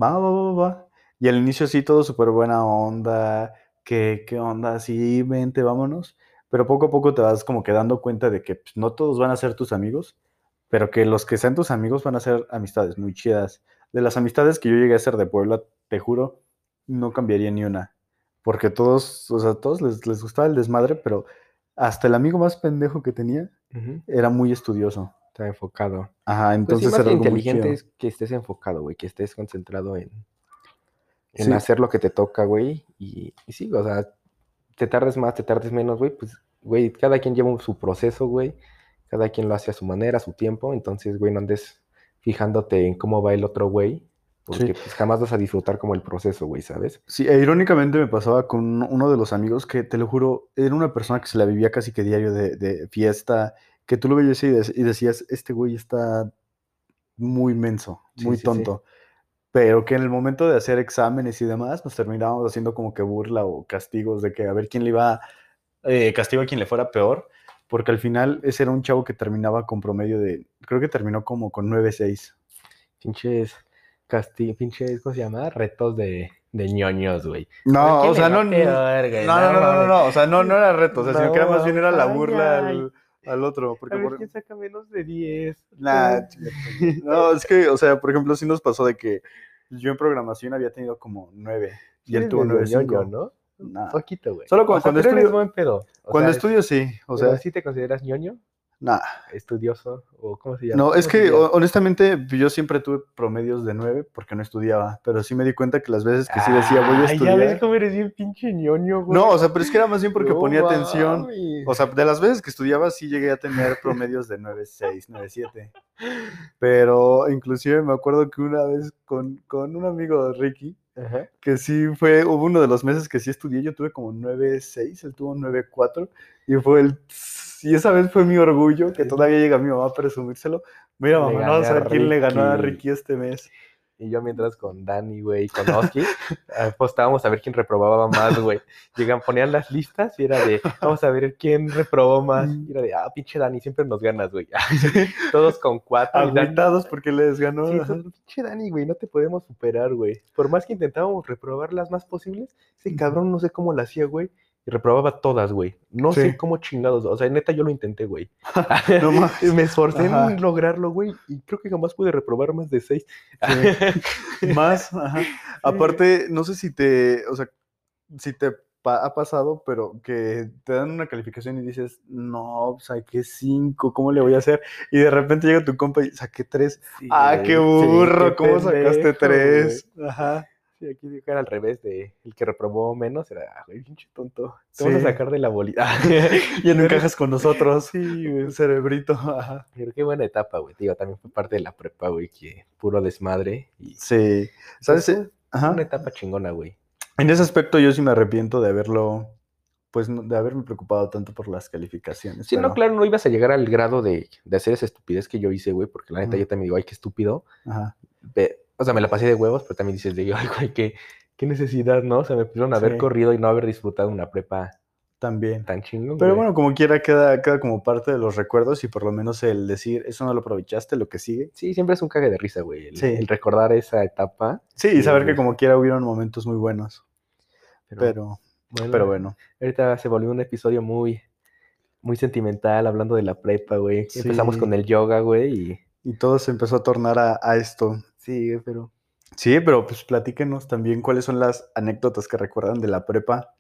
Va, va, va, va. Y al inicio sí, todo súper buena onda, que, ¿qué onda? Sí, vente, vámonos. Pero poco a poco te vas como que dando cuenta de que pues, no todos van a ser tus amigos, pero que los que sean tus amigos van a ser amistades muy chidas. De las amistades que yo llegué a hacer de Puebla, te juro, no cambiaría ni una. Porque todos, o sea, todos les, les gustaba el desmadre, pero hasta el amigo más pendejo que tenía era muy estudioso. Está enfocado. Ajá, Pues sí, entonces más era que algo muy inteligente es que estés enfocado, güey, que estés concentrado en, en Sí. hacer lo que te toca, güey. Y, y sí, o sea, te tardes más, te tardes menos, güey, pues, güey, cada quien lleva su proceso, güey. Cada quien lo hace a su manera, a su tiempo. Entonces, güey, no andes fijándote en cómo va el otro güey. Porque Sí. pues, jamás vas a disfrutar como el proceso, güey, ¿sabes? Sí, e irónicamente me pasaba con uno de los amigos que, te lo juro, era una persona que se la vivía casi que diario de, de fiesta, que tú lo veías y, de- y decías, este güey está muy menso, muy sí, sí. tonto. Pero que en el momento de hacer exámenes y demás, nos terminábamos haciendo como que burla o castigos de que a ver quién le iba, eh, castigo a quien le fuera peor, porque al final ese era un chavo que terminaba con promedio de, creo que terminó como con 9-6. Pinches casti pinches, ¿cómo se llama? Retos de, de ñoños, güey. No, A ver, ¿quién o sea, no, no, no, no, no, no, o sea, no, no era reto, o sea, sino que era más bien era la No, burla al, al otro, porque A ver por- quién saca menos de 10. Nah, [LAUGHS] no, es que, o sea, por ejemplo, sí nos pasó de que yo en programación había tenido como nueve y él tuvo medio 9.5. ñoño, ¿no? Nah. Poquito, güey. Solo cu- O sea, cuando estudio- buen pedo. O Cuando sea, estudio sí, o sea, ¿sí te consideras ñoño? Nah. ¿Estudioso? ¿O cómo se llama? No, es ¿Cómo se que honestamente yo siempre tuve promedios de nueve porque no estudiaba, pero sí me di cuenta que las veces que sí decía voy a Ay, Ya estudiar. ves cómo eres bien pinche ñoño, güey. No, o sea, pero es que era más bien porque No ponía atención. mames. O sea, de las veces que estudiaba sí llegué a tener promedios de 9.6, 9.7. Pero inclusive me acuerdo que una vez con, con un amigo Ricky, Ajá. que sí fue, hubo uno de los meses que sí estudié, yo tuve como 9.6, él tuvo 9.4 y fue el... Y esa vez fue mi orgullo, que todavía llega mi mamá a presumírselo. Mira, mamá, no vas a ver quién le ganó a. Ricky este mes. Y yo mientras con Dani, güey, con Oski, [LAUGHS] apostábamos a ver quién reprobaba más, güey. Llegan, ponían las listas y era de, vamos a ver quién reprobó más. Y era de, ah, pinche Dani, siempre nos ganas, güey. [LAUGHS] [LAUGHS] Todos con cuatro. Agüitados porque les ganó. Sí, pinche Dani, güey, no te podemos superar, güey. Por más que intentábamos reprobar las más posibles, ese cabrón no sé cómo lo hacía, güey. Y reprobaba todas, güey. No Sí. sé cómo chingados. O sea, neta, yo lo intenté, güey. [LAUGHS] No más. [LAUGHS] Me esforcé Ajá. en lograrlo, güey. Y creo que jamás pude reprobar más de seis. [LAUGHS] Más, ajá. Aparte, no sé si te, o sea, si te pa- ha pasado, pero que te dan una calificación y dices, no, saqué cinco, ¿cómo le voy a hacer? Y de repente llega tu compa y saqué tres. Sí, ah, qué burro, qué ¿cómo sacaste tres? Ajá. Sí, aquí era al revés de el que reprobó menos. Era, ah, güey, pinche tonto. Te vamos Sí. a sacar de la bolita. [LAUGHS] [LAUGHS] Ya no encajas con nosotros. [LAUGHS] Sí, güey. Cerebrito. Ajá. Pero qué buena etapa, güey. Digo, también fue parte de la prepa, güey, que puro desmadre. Y Sí. ¿Sabes? Pues fue Ajá. una etapa chingona, güey. En ese aspecto yo sí me arrepiento de haberlo, pues, de haberme preocupado tanto por las calificaciones. Sí, no, claro, no ibas a llegar al grado de, de hacer esa estupidez que yo hice, güey, porque la neta yo también digo, ay, qué estúpido. Ajá. Ve- O sea, me la pasé de huevos, pero también dices, de, ay, güey, qué, qué necesidad, ¿no? O sea, me pudieron haber Sí. corrido y no haber disfrutado una prepa También. tan chingón, Pero güey. bueno, como quiera, queda, queda como parte de los recuerdos y por lo menos el decir, eso no lo aprovechaste, lo que sigue. Sí, siempre es un cague de risa, güey. El, Sí. el recordar esa etapa. Sí, y saber que como quiera hubieron momentos muy buenos. Pero, Pero, bueno, pero bueno. Ahorita se volvió un episodio muy, muy sentimental, hablando de la prepa, güey. Empezamos Sí. con el yoga, güey, y... Y todo se empezó a tornar a, a esto. Sí, pero... Sí, pero pues platíquenos también cuáles son las anécdotas que recuerdan de la prepa,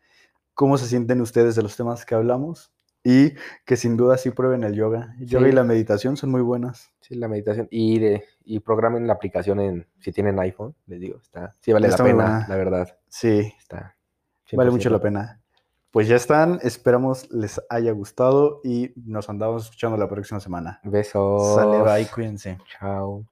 cómo se sienten ustedes de los temas que hablamos y que sin duda sí prueben el yoga. El yoga y Sí. la meditación son muy buenas. Sí, la meditación. Y, de, y programen la aplicación en, si tienen iPhone, les digo, está, sí vale Está la pena, la verdad. Sí, Está. vale mucho la 100%. pena. Pues ya están, esperamos les haya gustado y nos andamos escuchando la próxima semana. Besos. Sale, bye, cuídense. Chao.